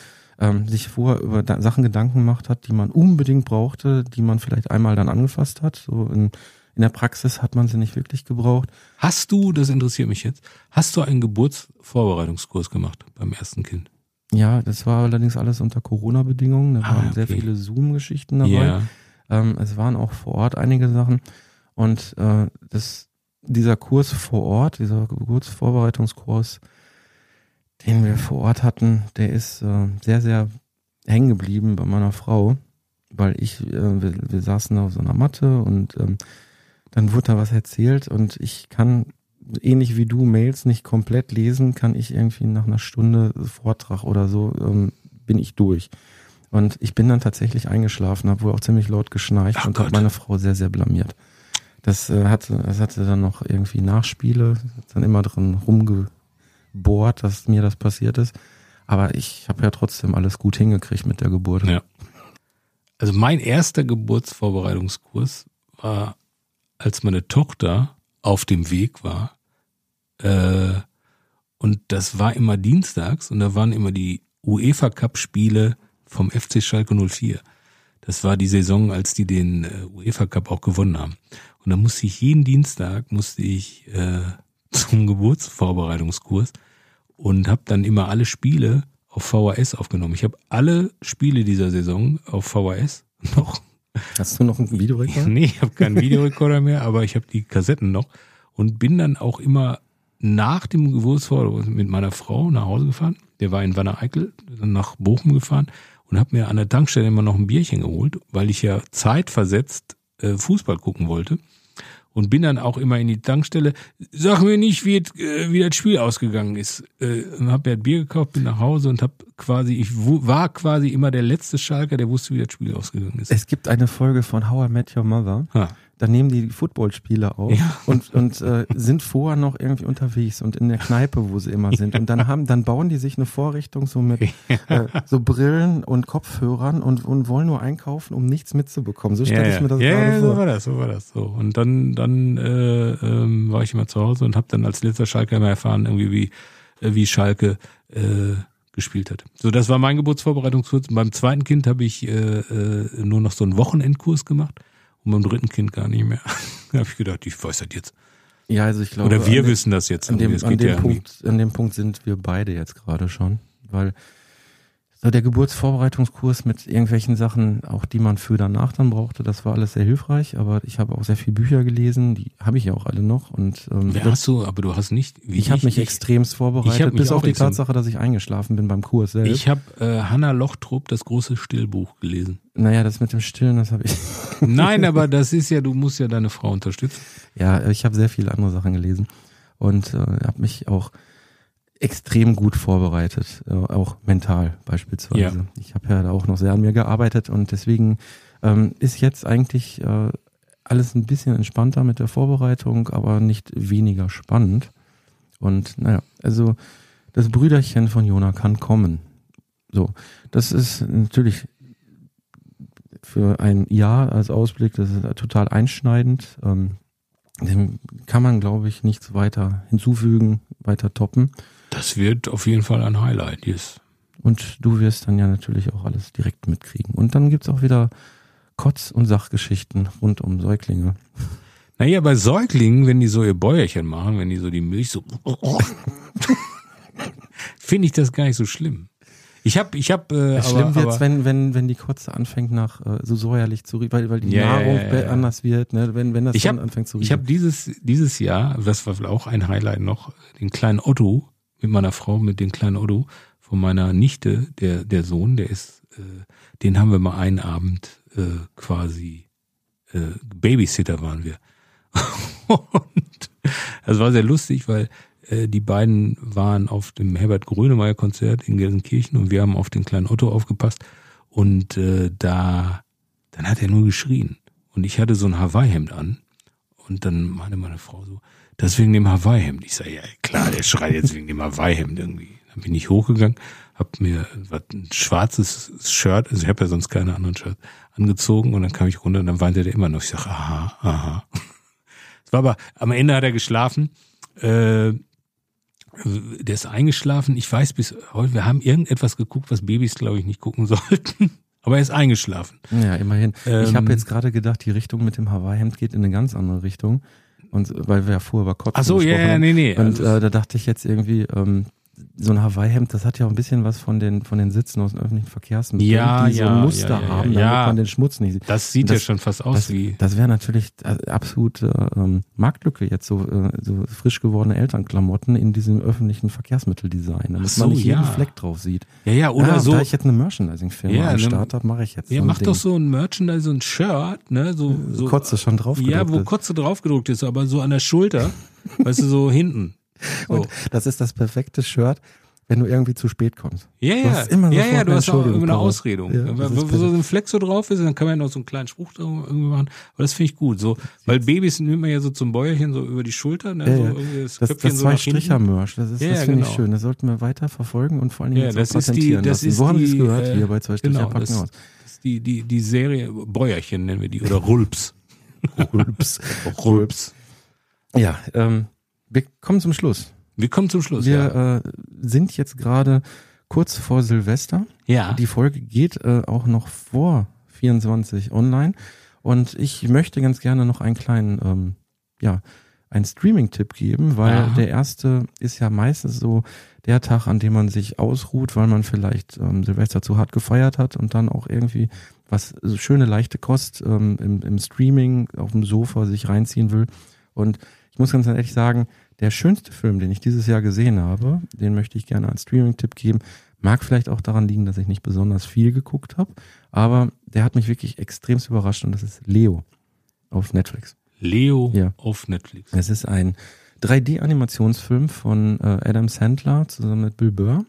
ähm, sich vorher über da Sachen Gedanken gemacht hat, die man unbedingt brauchte, die man vielleicht einmal dann angefasst hat. So in, in der Praxis hat man sie nicht wirklich gebraucht. Hast du, das interessiert mich jetzt, hast du einen Geburtsvorbereitungskurs gemacht beim ersten Kind? Ja, das war allerdings alles unter Corona-Bedingungen. Da Ah, waren sehr okay. viele Zoom-Geschichten dabei. Ja. Ähm, es waren auch vor Ort einige Sachen. Und äh, das, dieser Kurs vor Ort, dieser Geburtsvorbereitungskurs, den wir vor Ort hatten, der ist äh, sehr, sehr hängen geblieben bei meiner Frau, weil ich, äh, wir, wir saßen auf so einer Matte und ähm, dann wurde da was erzählt und ich kann, ähnlich wie du Mails nicht komplett lesen, kann ich irgendwie nach einer Stunde Vortrag oder so, ähm, bin ich durch. Und ich bin dann tatsächlich eingeschlafen, habe wohl auch ziemlich laut geschnarcht Ach und habe meine Frau sehr, sehr blamiert. Das äh, hatte, das hatte dann noch irgendwie Nachspiele, hat dann immer drin rumgebohrt, dass mir das passiert ist. Aber ich habe ja trotzdem alles gut hingekriegt mit der Geburt. Ja. Also mein erster Geburtsvorbereitungskurs war, als meine Tochter auf dem Weg war. Äh, und das war immer dienstags und da waren immer die UEFA Cup Spiele vom FC Schalke 04. Das war die Saison, als die den äh, UEFA Cup auch gewonnen haben. Und da musste ich jeden Dienstag musste ich äh, zum Geburtsvorbereitungskurs und habe dann immer alle Spiele auf VHS aufgenommen. Ich habe alle Spiele dieser Saison auf VHS noch. Hast du noch ein Videorekord? Nee, ich habe keinen Videorekorder mehr, aber ich habe die Kassetten noch und bin dann auch immer nach dem Geburtsvorbereitung mit meiner Frau nach Hause gefahren. Der war in Wanne-Eickel, dann nach Bochum gefahren und habe mir an der Tankstelle immer noch ein Bierchen geholt, weil ich ja zeitversetzt äh, Fußball gucken wollte. Und bin dann auch immer in die Tankstelle. Sag mir nicht, wie, äh, wie das Spiel ausgegangen ist. Äh, und hab mir ein Bier gekauft, bin nach Hause und hab quasi, ich war quasi immer der letzte Schalker, der wusste, wie das Spiel ausgegangen ist. Es gibt eine Folge von How I Met Your Mother. Ha. Da nehmen die Footballspieler auf Ja. und, und äh, sind vorher noch irgendwie unterwegs und in der Kneipe, wo sie immer sind. Und dann haben, dann bauen die sich eine Vorrichtung so mit äh, so Brillen und Kopfhörern und, und wollen nur einkaufen, um nichts mitzubekommen. So stelle ich mir das ja, gerade ja, so vor. war das, so war das. So. Und dann, dann äh, ähm, war ich immer zu Hause und habe dann als letzter Schalke immer erfahren, irgendwie wie, äh, wie Schalke äh, gespielt hat. So, das war mein Geburtsvorbereitungskurs. Beim zweiten Kind habe ich äh, äh, nur noch so einen Wochenendkurs gemacht und beim dritten Kind gar nicht mehr. da habe ich gedacht, ich weiß das jetzt. Ja, also ich glaube, Oder wir dem- wissen das jetzt. An dem, Es an, geht dem ja Punkt, an dem Punkt sind wir beide jetzt gerade schon, weil so der Geburtsvorbereitungskurs mit irgendwelchen Sachen, auch die man für danach dann brauchte, das war alles sehr hilfreich, aber ich habe auch sehr viele Bücher gelesen, die habe ich ja auch alle noch und ähm, Ja, hast du, aber du hast nicht. Wie ich habe mich extremst vorbereitet, mich bis auf die Tatsache, dass ich eingeschlafen bin beim Kurs selbst. Ich habe äh, Hanna Lochtrup das große Stillbuch gelesen. naja, das mit dem Stillen, das habe ich. Nein, aber das ist ja, du musst ja deine Frau unterstützen. Ja, ich habe sehr viele andere Sachen gelesen und äh, habe mich auch extrem gut vorbereitet, äh, auch mental beispielsweise. Ja. Ich habe ja da auch noch sehr an mir gearbeitet und deswegen ähm, ist jetzt eigentlich äh, alles ein bisschen entspannter mit der Vorbereitung, aber nicht weniger spannend. Und naja, also das Brüderchen von Jona kann kommen. So, das ist natürlich für ein Jahr als Ausblick, das ist total einschneidend. Ähm, dem kann man, glaube ich, nichts weiter hinzufügen, weiter toppen. Das wird auf jeden Fall ein Highlight. Yes. Und du wirst dann ja natürlich auch alles direkt mitkriegen. Und dann gibt's auch wieder Kotz- und Sachgeschichten rund um Säuglinge. Naja, bei Säuglingen, wenn die so ihr Bäuerchen machen, wenn die so die Milch so, finde ich das gar nicht so schlimm. Ich habe, ich habe, äh, Ja, Schlimm wird's, wenn, wenn, wenn die Kotze anfängt nach äh, so säuerlich zu riechen, weil, weil die Ja, Nahrung ja, ja. anders wird, ne? wenn, wenn das Ich dann hab- anfängt zu riechen. Ich habe dieses dieses Jahr, das war auch ein Highlight noch, den kleinen Otto mit meiner Frau, mit dem kleinen Otto von meiner Nichte, der der Sohn, der ist, äh, den haben wir mal einen Abend äh, quasi äh, Babysitter waren wir. Und das war sehr lustig, weil äh, die beiden waren auf dem Herbert Grönemeyer Konzert in Gelsenkirchen und wir haben auf den kleinen Otto aufgepasst. Und äh, da dann hat er nur geschrien. Und ich hatte so ein Hawaii-Hemd an. Und dann meinte meine Frau so, das wegen dem Hawaii-Hemd. Ich sage, ja klar, der schreit jetzt wegen dem Hawaii-Hemd irgendwie. Dann bin ich hochgegangen, hab mir was, ein schwarzes Shirt, also ich habe ja sonst keine anderen Shirts, angezogen und dann kam ich runter und dann weinte der immer noch. Ich sage, aha, aha. Es war aber, am Ende hat er geschlafen. Äh, der ist eingeschlafen. Ich weiß bis heute, wir haben irgendetwas geguckt, was Babys, glaube ich, nicht gucken sollten. Aber er ist eingeschlafen. Ja, immerhin. ich Ähm, habe jetzt gerade gedacht, die Richtung mit dem Hawaii-Hemd geht in eine ganz andere Richtung. Und weil wir ja vorher über Kotzen Ach so, ja, haben. nee, nee. Und Also- äh, da dachte ich jetzt irgendwie, ähm, so ein Hawaii-Hemd, das hat ja auch ein bisschen was von den von den Sitzen aus den öffentlichen Verkehrsmitteln, Ja, die so ja, ein Muster ja, ja, haben, damit ja. man den Schmutz nicht sieht. Das sieht Das- ja schon fast aus Das, wie. das wäre natürlich äh, absolute ähm, Marktlücke jetzt so, äh, so frisch gewordene Elternklamotten in diesem öffentlichen Verkehrsmitteldesign, damit so, man nicht jeden. Fleck drauf sieht. Ja, ja, oder ja, so. Da ich jetzt eine Merchandising-Firma Ja, am ne- Start habe, mache ich jetzt. Ja, so mach Ding. doch so ein Merchandise, so ein Shirt, ne, so, so. Kotze schon drauf Ja, wo. Kotze draufgedruckt ist, aber so an der Schulter, weißt du, so hinten. Und das ist das perfekte Shirt, wenn du irgendwie zu spät kommst. Ja, Du ja, hast immer ja, ja, du hast auch immer eine. Ausredung. Ja, wo so ein Fleck so drauf ist, dann kann man ja noch so einen kleinen Spruch irgendwie machen. Aber das finde ich gut. So, weil Babys nimmt man ja so zum Bäuerchen so über die Schulter, ne, Ja, so irgendwie das, Das, Köpfchen das so zwei hinten. Stricher-Merch, das, ist, Ja, das finde ich genau. schön. Das sollten wir weiter verfolgen und vor allen Dingen Ja, das ist die, das lassen. ist Wo haben die, Sie es gehört? äh, Hier bei zwei Stricher genau, packen das, aus. das ist die, die, die Serie Bäuerchen nennen wir die oder Rulps. Rülps. Rulps. Ja, ähm, wir kommen zum Schluss. Wir kommen zum Schluss. ja. Wir äh, sind jetzt gerade kurz vor Silvester. ja. Die Folge geht äh, auch noch vor 24 online. Und ich möchte ganz gerne noch einen kleinen, ähm, ja, einen Streaming-Tipp geben, weil Aha. der erste ist ja meistens so der Tag, an dem man sich ausruht, weil man vielleicht ähm, Silvester zu hart gefeiert hat und dann auch irgendwie was so schöne leichte Kost ähm, im, im Streaming auf dem Sofa sich reinziehen will. Und muss ganz ehrlich sagen, der schönste Film, den ich dieses Jahr gesehen habe, den möchte ich gerne als Streaming-Tipp geben. Mag vielleicht auch daran liegen, dass ich nicht besonders viel geguckt habe, aber der hat mich wirklich extremst überrascht und das ist Leo auf Netflix. Leo Ja. auf Netflix. Es ist ein 3D-Animationsfilm von äh, Adam Sandler zusammen mit Bill Burr.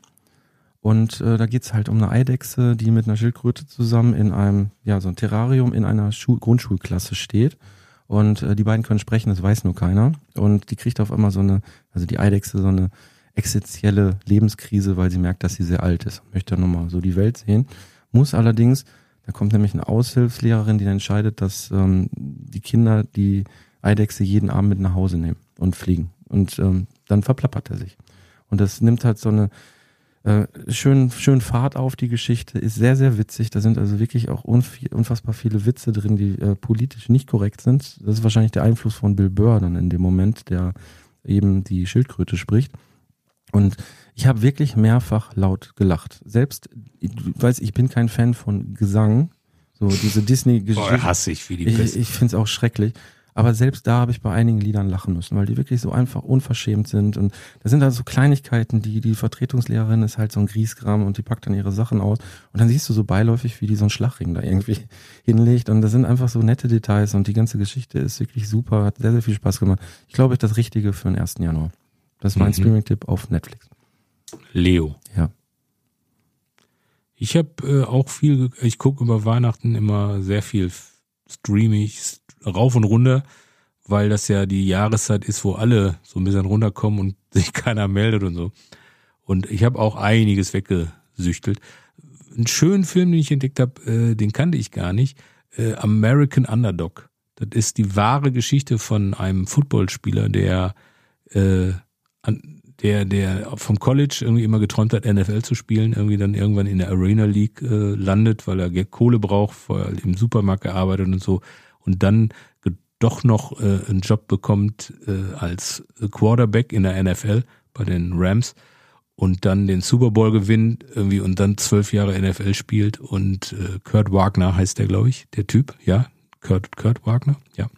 Und äh, da geht's halt um eine Eidechse, die mit einer Schildkröte zusammen in einem, ja, so ein Terrarium in einer Schul Grundschulklasse steht. Und äh, die beiden können sprechen, das weiß nur keiner. Und die kriegt auf einmal so eine, also die Eidechse so eine existenzielle Lebenskrise, weil sie merkt, dass sie sehr alt ist. Möchte nochmal so die Welt sehen. Muss allerdings, da kommt nämlich eine Aushilfslehrerin, die dann entscheidet, dass ähm, die Kinder die Eidechse jeden Abend mit nach Hause nehmen und fliegen. Und ähm, dann verplappert er sich. Und das nimmt halt so eine äh, schön, schön Fahrt auf, die Geschichte, ist sehr, sehr witzig. Da sind also wirklich auch unf- unfassbar viele Witze drin, die äh, politisch nicht korrekt sind. Das ist wahrscheinlich der Einfluss von Bill Burr dann in dem Moment, der eben die Schildkröte spricht. Und ich habe wirklich mehrfach laut gelacht. Selbst, ich weiß, ich bin kein Fan von Gesang. So diese Disney-Geschichte. Hasse ich wie die Ich, Pest. ich finde es auch schrecklich. Aber selbst da habe ich bei einigen Liedern lachen müssen, weil die wirklich so einfach unverschämt sind. Und da sind also so Kleinigkeiten, die die Vertretungslehrerin ist halt so ein Griesgram und die packt dann ihre Sachen aus. Und dann siehst du so beiläufig, wie die so einen Schlagring da irgendwie hinlegt. Und das sind einfach so nette Details und die ganze Geschichte ist wirklich super, hat sehr, sehr viel Spaß gemacht. Ich glaube, das Richtige für den 1. Januar. Das ist mein Mhm. Streaming-Tipp auf Netflix. Leo. Ja. Ich habe äh, auch viel, ich gucke über Weihnachten immer sehr viel streamig, st- rauf und runter, weil das ja die Jahreszeit ist, wo alle so ein bisschen runterkommen und sich keiner meldet und so. Und ich habe auch einiges weggesüchtelt. Einen schönen Film, den ich entdeckt habe, äh, den kannte ich gar nicht. Äh, American Underdog. Das ist die wahre Geschichte von einem Footballspieler, der, äh, an, der, der vom College irgendwie immer geträumt hat, NFL zu spielen, irgendwie dann irgendwann in der Arena League äh, landet, weil er Kohle braucht, vorher im Supermarkt gearbeitet und so und dann doch noch äh, einen Job bekommt äh, als Quarterback in der NFL bei den Rams und dann den Super Bowl gewinnt irgendwie und dann zwölf Jahre NFL spielt und äh, Kurt Wagner heißt der, glaube ich, der Typ, ja, Kurt, Kurt Wagner, ja.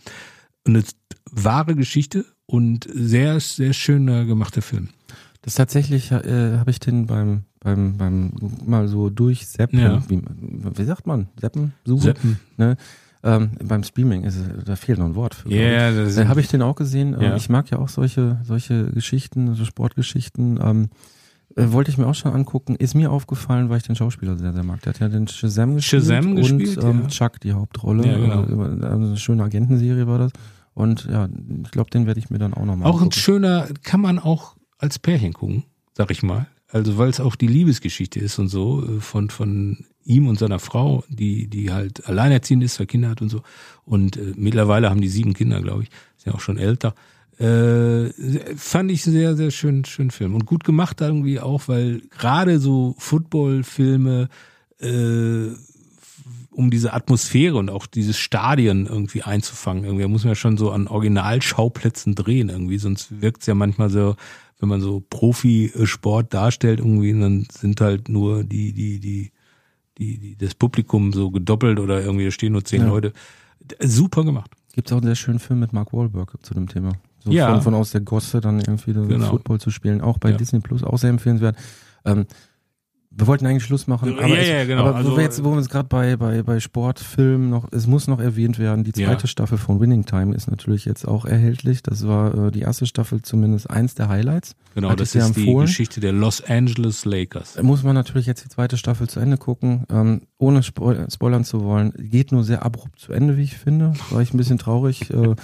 Eine wahre Geschichte und sehr, sehr schöner gemachter Film. Das tatsächlich äh, habe ich den beim beim beim mal so durchseppen, ja. wie, wie sagt man, seppen, suchen, seppen. Ne? Ähm, beim Streaming ist da fehlt noch ein Wort für. Yeah, da habe ich den auch gesehen. Ja. Ich mag ja auch solche solche Geschichten, so Sportgeschichten. Ähm, äh, wollte ich mir auch schon angucken. Ist mir aufgefallen, weil ich den Schauspieler sehr, sehr mag. Der hat ja den Shazam gespielt Shazam und gespielt, ähm, ja. Chuck die Hauptrolle. Ja, genau. Äh, also eine schöne Agentenserie war das. Und ja, ich glaube, den werde ich mir dann auch nochmal Auch ein schöner, kann man auch als Pärchen gucken, sag ich mal. Also weil es auch die Liebesgeschichte ist und so äh, von von ihm und seiner Frau, die die halt alleinerziehend ist, zwei Kinder hat und so. Und äh, mittlerweile haben die sieben Kinder, glaube ich, sind ja auch schon älter. Äh, fand ich sehr sehr schön schön Film und gut gemacht irgendwie auch, weil gerade so Football-Filme äh, um diese Atmosphäre und auch dieses Stadien irgendwie einzufangen. Irgendwie muss man ja schon so an Originalschauplätzen drehen irgendwie, sonst wirkt es ja manchmal so, wenn man so Profisport darstellt irgendwie, dann sind halt nur die, die, die, die, die das Publikum so gedoppelt oder irgendwie stehen nur zehn Ja. Leute. Super gemacht. Gibt es auch einen sehr schönen Film mit Mark Wahlberg zu dem Thema. So Ja. von, von aus der Gosse dann irgendwie Genau. Football zu spielen, auch bei Ja. Disney Plus, auch sehr empfehlenswert. Ähm, wir wollten eigentlich Schluss machen, Ja, aber, ich, ja, genau. aber wo Also, wir jetzt, wo wir uns gerade bei, bei, bei Sportfilmen noch, es muss noch erwähnt werden, die Ja. zweite Staffel von Winning Time ist natürlich jetzt auch erhältlich. Das war äh, die erste Staffel zumindest eins der Highlights. Genau, Hatte das ist die empfohlen. Geschichte der Los Angeles Lakers. Muss man natürlich jetzt die zweite Staffel zu Ende gucken, ähm, ohne Spoil spoilern zu wollen. Geht nur sehr abrupt zu Ende, wie ich finde. War ich ein bisschen traurig. Äh,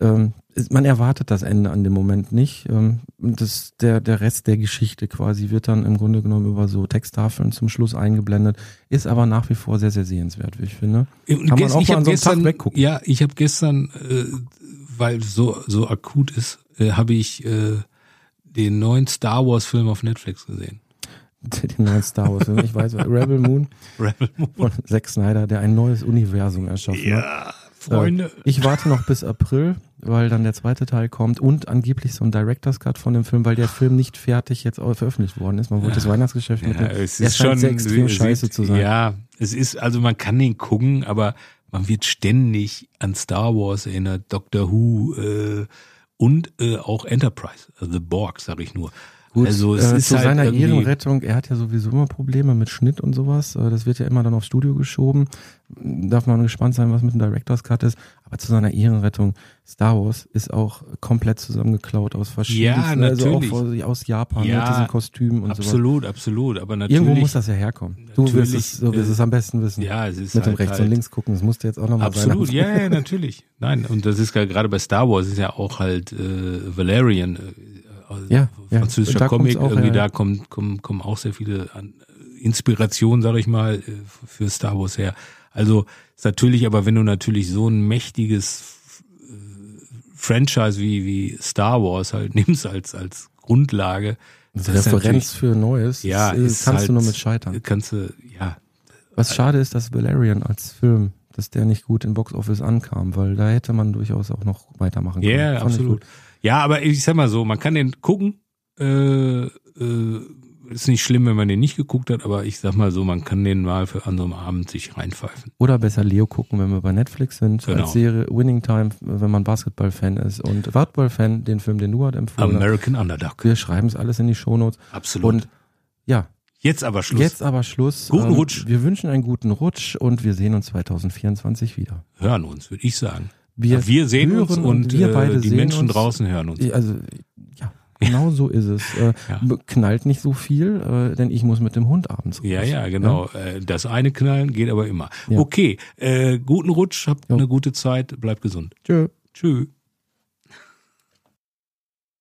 ähm, man erwartet das Ende an dem Moment nicht. Ähm, das, der, der Rest der Geschichte quasi wird dann im Grunde genommen über so Texttafeln zum Schluss eingeblendet. Ist aber nach wie vor sehr, sehr sehenswert, wie ich finde. Kann man auch ich mal an so einem Tag gestern, weggucken. Ja, ich habe gestern, äh, weil es so so akut ist, äh, habe ich äh, den neuen Star Wars Film auf Netflix gesehen. Den neuen Star Wars. Ich weiß, Rebel Moon Rebel Moon. von Zack Snyder, der ein neues Universum erschaffen hat. Ja, Freunde. Äh, Ich warte noch bis April, weil dann der zweite Teil kommt und angeblich so ein Director's Cut von dem Film, weil der Film nicht fertig jetzt veröffentlicht worden ist. Man wollte das Weihnachtsgeschäft mit dem. Ja, es ist schon sehr extrem es scheiße sieht- zu sein. Ja, es ist also man kann den gucken, aber man wird ständig an Star Wars erinnert, Doctor Who äh, und äh, auch Enterprise, also The Borg, sag ich nur. Gut, also es äh, ist zu halt seiner Ehrenrettung, er hat ja sowieso immer Probleme mit Schnitt und sowas. Äh, Das wird ja immer dann aufs Studio geschoben. Darf man gespannt sein, was mit dem Director's Cut ist. Aber zu seiner Ehrenrettung, Star Wars ist auch komplett zusammengeklaut aus verschiedenen, Ja, also auch natürlich. aus Japan Ja, mit diesen Kostümen und sowas. absolut, absolut, aber natürlich Irgendwo muss das ja herkommen. Du wirst es, du wirst äh, es am besten wissen. Ja, es ist Mit dem halt, rechts halt, und links gucken, das musste jetzt auch nochmal sein. Absolut, ja, ja, natürlich. Nein, und das ist gerade bei Star Wars ist ja auch halt äh, Valerian, äh, Ja, ja. französischer da Comic, auch irgendwie ja. da kommen, kommen, kommen auch sehr viele an, Inspirationen, sag ich mal, äh, für Star Wars her. Also ist natürlich, aber wenn du natürlich so ein mächtiges äh, Franchise wie, wie Star Wars halt nimmst als, als Grundlage, Das das Referenz für Neues, ja, äh, kannst halt, du nur mit scheitern. Kannst du, ja, Was schade ist, dass Valerian als Film, dass der nicht gut im Boxoffice ankam, weil da hätte man durchaus auch noch weitermachen können. Ja, ich absolut. Ja, aber ich sag mal so, man kann den gucken. Äh, äh, ist nicht schlimm, wenn man den nicht geguckt hat, aber ich sag mal so, man kann den mal für an so einem Abend sich reinpfeifen. Oder besser Leo gucken, wenn wir bei Netflix sind, Genau. als Serie Winning Time, wenn man Basketball-Fan ist und Football-Fan, den Film, den du halt empfohlen hast. American Underdog. Wir schreiben es alles in die Shownotes. Absolut. Und ja, jetzt aber Schluss. jetzt aber Schluss. Ähm, Guten Rutsch. Wir wünschen einen guten Rutsch und wir sehen uns 2024 wieder. hören uns, würde ich sagen. Wir, Wir sehen uns hören und, wir äh, beide die Menschen uns. draußen hören uns. Also, ja, genau so ist es. Äh, Ja. Knallt nicht so viel, äh, denn ich muss mit dem Hund abends raus. Ja, ja, genau. Äh, Das eine knallen geht aber immer. Ja. Okay, äh, guten Rutsch, habt eine gute Zeit, bleibt gesund. Tschö. Tschüss.